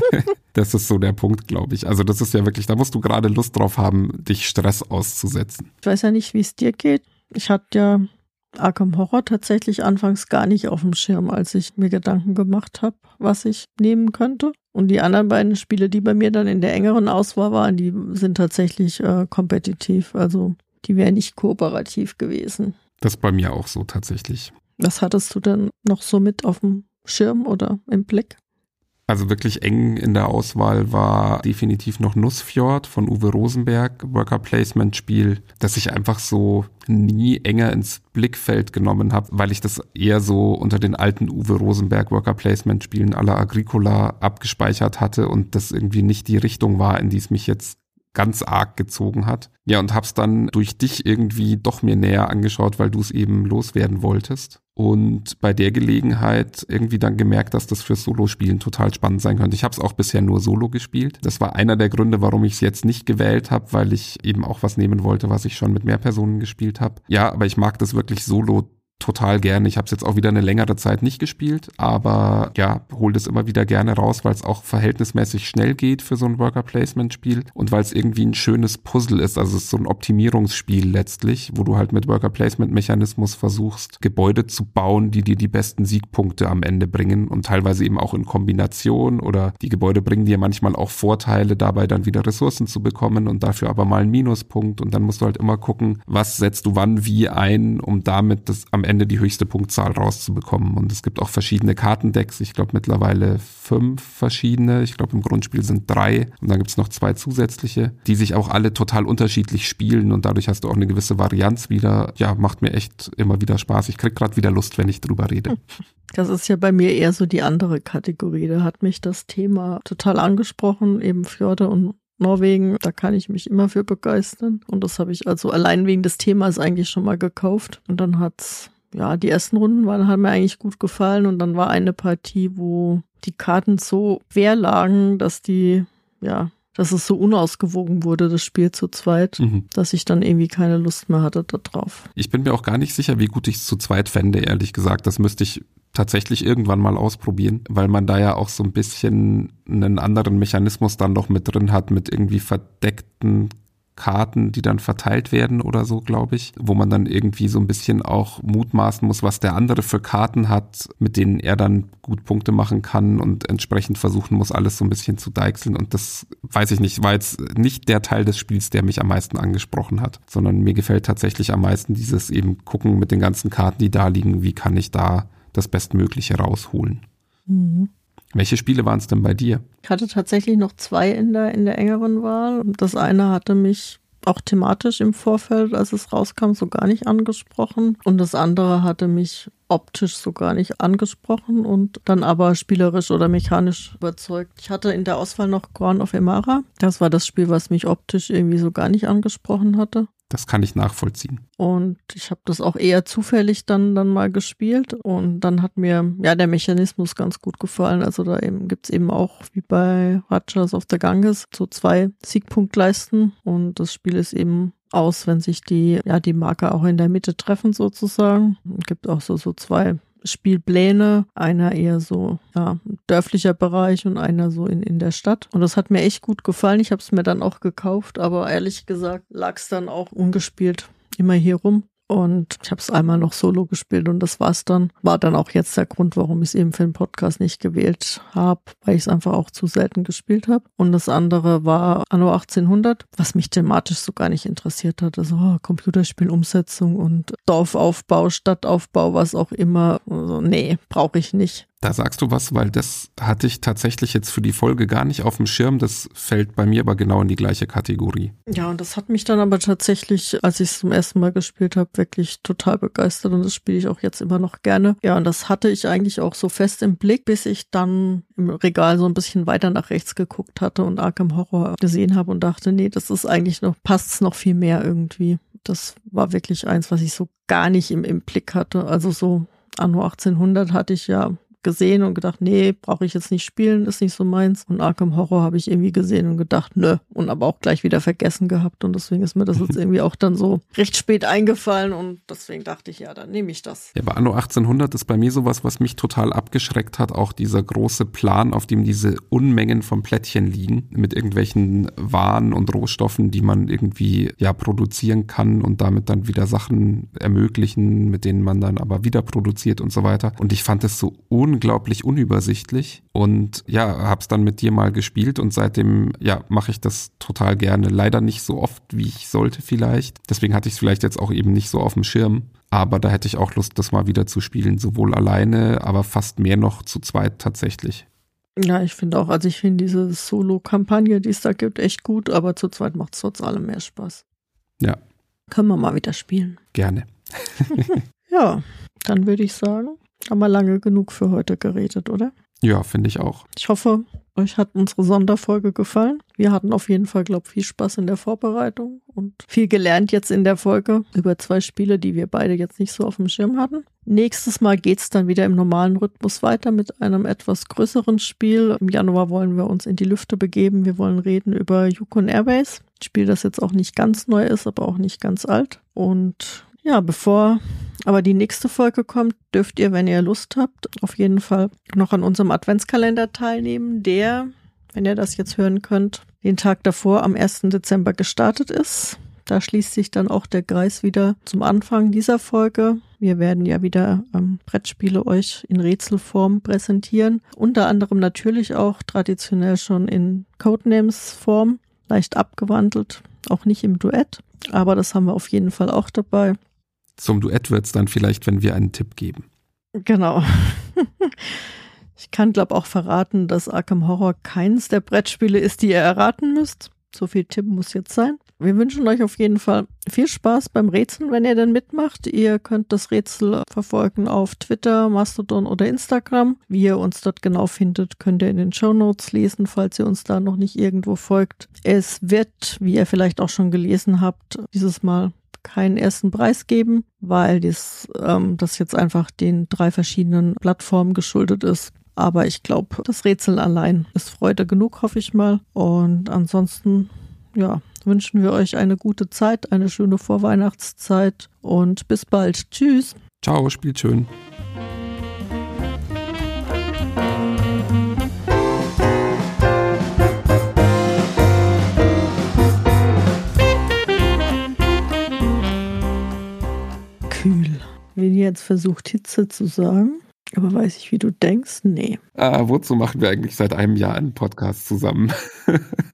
[SPEAKER 1] <laughs> das ist so der Punkt, glaube ich. Also das ist ja wirklich, da musst du gerade Lust drauf haben, dich Stress auszusetzen.
[SPEAKER 2] Ich weiß ja nicht, wie es dir geht. Ich hatte ja Arkham Horror tatsächlich anfangs gar nicht auf dem Schirm, als ich mir Gedanken gemacht habe, was ich nehmen könnte. Und die anderen beiden Spiele, die bei mir dann in der engeren Auswahl waren, die sind tatsächlich äh, kompetitiv. Also die wären nicht kooperativ gewesen.
[SPEAKER 1] Das bei mir auch so tatsächlich.
[SPEAKER 2] Was hattest du denn noch so mit auf dem Schirm oder im Blick?
[SPEAKER 1] Also wirklich eng in der Auswahl war definitiv noch Nussfjord von Uwe Rosenberg, Worker Placement Spiel, das ich einfach so nie enger ins Blickfeld genommen habe, weil ich das eher so unter den alten Uwe Rosenberg Worker Placement Spielen aller Agricola abgespeichert hatte und das irgendwie nicht die Richtung war, in die es mich jetzt ganz arg gezogen hat. Ja, und hab's dann durch dich irgendwie doch mir näher angeschaut, weil du es eben loswerden wolltest. Und bei der Gelegenheit irgendwie dann gemerkt, dass das fürs Solo-Spielen total spannend sein könnte. Ich habe es auch bisher nur Solo gespielt. Das war einer der Gründe, warum ich es jetzt nicht gewählt habe, weil ich eben auch was nehmen wollte, was ich schon mit mehr Personen gespielt habe. Ja, aber ich mag das wirklich Solo total gerne. Ich habe es jetzt auch wieder eine längere Zeit nicht gespielt, aber ja, hol das immer wieder gerne raus, weil es auch verhältnismäßig schnell geht für so ein Worker Placement Spiel und weil es irgendwie ein schönes Puzzle ist. Also es ist so ein Optimierungsspiel letztlich, wo du halt mit Worker Placement Mechanismus versuchst, Gebäude zu bauen, die dir die besten Siegpunkte am Ende bringen und teilweise eben auch in Kombination oder die Gebäude bringen dir manchmal auch Vorteile dabei, dann wieder Ressourcen zu bekommen und dafür aber mal einen Minuspunkt und dann musst du halt immer gucken, was setzt du wann wie ein, um damit das am Ende die höchste Punktzahl rauszubekommen. Und es gibt auch verschiedene Kartendecks. Ich glaube mittlerweile fünf verschiedene. Ich glaube im Grundspiel sind drei. Und dann gibt es noch zwei zusätzliche, die sich auch alle total unterschiedlich spielen. Und dadurch hast du auch eine gewisse Varianz wieder. Ja, macht mir echt immer wieder Spaß. Ich krieg gerade wieder Lust, wenn ich drüber rede. <laughs>
[SPEAKER 2] Das ist ja bei mir eher so die andere Kategorie. Da hat mich das Thema total angesprochen, eben Fjorde und Norwegen, da kann ich mich immer für begeistern. Und das habe ich also allein wegen des Themas eigentlich schon mal gekauft. Und dann hat's ja, die ersten Runden waren, haben mir eigentlich gut gefallen und dann war eine Partie, wo die Karten so quer lagen, dass die, ja, dass es so unausgewogen wurde, das Spiel zu zweit, mhm. dass ich dann irgendwie keine Lust mehr hatte darauf.
[SPEAKER 1] Ich bin mir auch gar nicht sicher, wie gut ich es zu zweit fände, ehrlich gesagt. Das müsste ich tatsächlich irgendwann mal ausprobieren, weil man da ja auch so ein bisschen einen anderen Mechanismus dann noch mit drin hat, mit irgendwie verdeckten Karten, die dann verteilt werden oder so, glaube ich, wo man dann irgendwie so ein bisschen auch mutmaßen muss, was der andere für Karten hat, mit denen er dann gut Punkte machen kann und entsprechend versuchen muss, alles so ein bisschen zu deichseln. Und das weiß ich nicht, war jetzt nicht der Teil des Spiels, der mich am meisten angesprochen hat, sondern mir gefällt tatsächlich am meisten dieses eben gucken mit den ganzen Karten, die da liegen, wie kann ich da das Bestmögliche rausholen. Mhm. Welche Spiele waren es denn bei dir?
[SPEAKER 2] Ich hatte tatsächlich noch zwei in der, in der engeren Wahl. Das eine hatte mich auch thematisch im Vorfeld, als es rauskam, so gar nicht angesprochen. Und das andere hatte mich optisch so gar nicht angesprochen und dann aber spielerisch oder mechanisch überzeugt. Ich hatte in der Auswahl noch Ground of Emara. Das war das Spiel, was mich optisch irgendwie so gar nicht angesprochen hatte.
[SPEAKER 1] Das kann ich nachvollziehen.
[SPEAKER 2] Und ich habe das auch eher zufällig dann, dann mal gespielt. Und dann hat mir ja der Mechanismus ganz gut gefallen. Also da eben gibt's eben auch, wie bei Rajas of the Ganges, so zwei Siegpunktleisten. Und das Spiel ist eben aus, wenn sich die, ja, die Marker auch in der Mitte treffen sozusagen. Es gibt auch so, so zwei Spielpläne, einer eher so ja, dörflicher Bereich und einer so in, in der Stadt. Und das hat mir echt gut gefallen. Ich habe es mir dann auch gekauft, aber ehrlich gesagt lag es dann auch ungespielt immer hier rum. Und ich habe es einmal noch solo gespielt und das war's dann. War dann auch jetzt der Grund, warum ich es eben für den Podcast nicht gewählt habe, weil ich es einfach auch zu selten gespielt habe. Und das andere war Anno 1800, was mich thematisch so gar nicht interessiert hat. Also oh, Computerspielumsetzung und Dorfaufbau, Stadtaufbau, was auch immer. Also, nee, brauche ich nicht.
[SPEAKER 1] Da sagst du was, weil das hatte ich tatsächlich jetzt für die Folge gar nicht auf dem Schirm. Das fällt bei mir aber genau in die gleiche Kategorie.
[SPEAKER 2] Ja, und das hat mich dann aber tatsächlich, als ich es zum ersten Mal gespielt habe, wirklich total begeistert und das spiele ich auch jetzt immer noch gerne. Ja, und das hatte ich eigentlich auch so fest im Blick, bis ich dann im Regal so ein bisschen weiter nach rechts geguckt hatte und Arkham Horror gesehen habe und dachte, nee, das ist eigentlich noch, passt's noch viel mehr irgendwie. Das war wirklich eins, was ich so gar nicht im, im Blick hatte. Also so Anno 1800 hatte ich ja gesehen und gedacht, nee, brauche ich jetzt nicht spielen, ist nicht so meins. Und Arkham Horror habe ich irgendwie gesehen und gedacht, nö. Und aber auch gleich wieder vergessen gehabt. Und deswegen ist mir das jetzt <laughs> irgendwie auch dann so recht spät eingefallen. Und deswegen dachte ich, ja, dann nehme ich das.
[SPEAKER 1] Ja, aber Anno 1800 ist bei mir sowas, was mich total abgeschreckt hat. Auch dieser große Plan, auf dem diese Unmengen von Plättchen liegen, mit irgendwelchen Waren und Rohstoffen, die man irgendwie ja produzieren kann und damit dann wieder Sachen ermöglichen, mit denen man dann aber wieder produziert und so weiter. Und ich fand es so un unglaublich unübersichtlich und ja, hab's dann mit dir mal gespielt und seitdem ja, mache ich das total gerne. Leider nicht so oft, wie ich sollte vielleicht. Deswegen hatte ich es vielleicht jetzt auch eben nicht so auf dem Schirm. Aber da hätte ich auch Lust, das mal wieder zu spielen, sowohl alleine, aber fast mehr noch zu zweit tatsächlich.
[SPEAKER 2] Ja, ich finde auch, also ich finde diese Solo-Kampagne, die es da gibt, echt gut, aber zu zweit macht es trotz allem mehr Spaß.
[SPEAKER 1] Ja.
[SPEAKER 2] Können wir mal wieder spielen.
[SPEAKER 1] Gerne. <laughs>
[SPEAKER 2] ja, dann würde ich sagen, haben wir lange genug für heute geredet, oder?
[SPEAKER 1] Ja, finde ich auch.
[SPEAKER 2] Ich hoffe, euch hat unsere Sonderfolge gefallen. Wir hatten auf jeden Fall, glaube ich, viel Spaß in der Vorbereitung und viel gelernt jetzt in der Folge über zwei Spiele, die wir beide jetzt nicht so auf dem Schirm hatten. Nächstes Mal geht's dann wieder im normalen Rhythmus weiter mit einem etwas größeren Spiel. Im Januar wollen wir uns in die Lüfte begeben. Wir wollen reden über Yukon Airbase. Ein Spiel, das jetzt auch nicht ganz neu ist, aber auch nicht ganz alt. Und ja, bevor aber die nächste Folge kommt, dürft ihr, wenn ihr Lust habt, auf jeden Fall noch an unserem Adventskalender teilnehmen, der, wenn ihr das jetzt hören könnt, den Tag davor am 1. Dezember gestartet ist. Da schließt sich dann auch der Kreis wieder zum Anfang dieser Folge. Wir werden ja wieder ähm, Brettspiele euch in Rätselform präsentieren. Unter anderem natürlich auch traditionell schon in Codenames-Form, leicht abgewandelt, auch nicht im Duett. Aber das haben wir auf jeden Fall auch dabei.
[SPEAKER 1] Zum Duett wird es dann vielleicht, wenn wir einen Tipp geben.
[SPEAKER 2] Genau. <laughs> Ich kann, glaube auch verraten, dass Arkham Horror keins der Brettspiele ist, die ihr erraten müsst. So viel Tipp muss jetzt sein. Wir wünschen euch auf jeden Fall viel Spaß beim Rätseln, wenn ihr dann mitmacht. Ihr könnt das Rätsel verfolgen auf Twitter, Mastodon oder Instagram. Wie ihr uns dort genau findet, könnt ihr in den Show Notes lesen, falls ihr uns da noch nicht irgendwo folgt. Es wird, wie ihr vielleicht auch schon gelesen habt, dieses Mal keinen ersten Preis geben, weil das, ähm, das jetzt einfach den drei verschiedenen Plattformen geschuldet ist. Aber ich glaube, das Rätseln allein ist Freude genug, hoffe ich mal. Und ansonsten, ja, wünschen wir euch eine gute Zeit, eine schöne Vorweihnachtszeit und bis bald. Tschüss.
[SPEAKER 1] Ciao, spielt schön.
[SPEAKER 2] Wenn ihr jetzt versucht, Hitze zu sagen, aber weiß ich, wie du denkst? Nee.
[SPEAKER 1] Ah, wozu machen wir eigentlich seit einem Jahr einen Podcast zusammen? <laughs>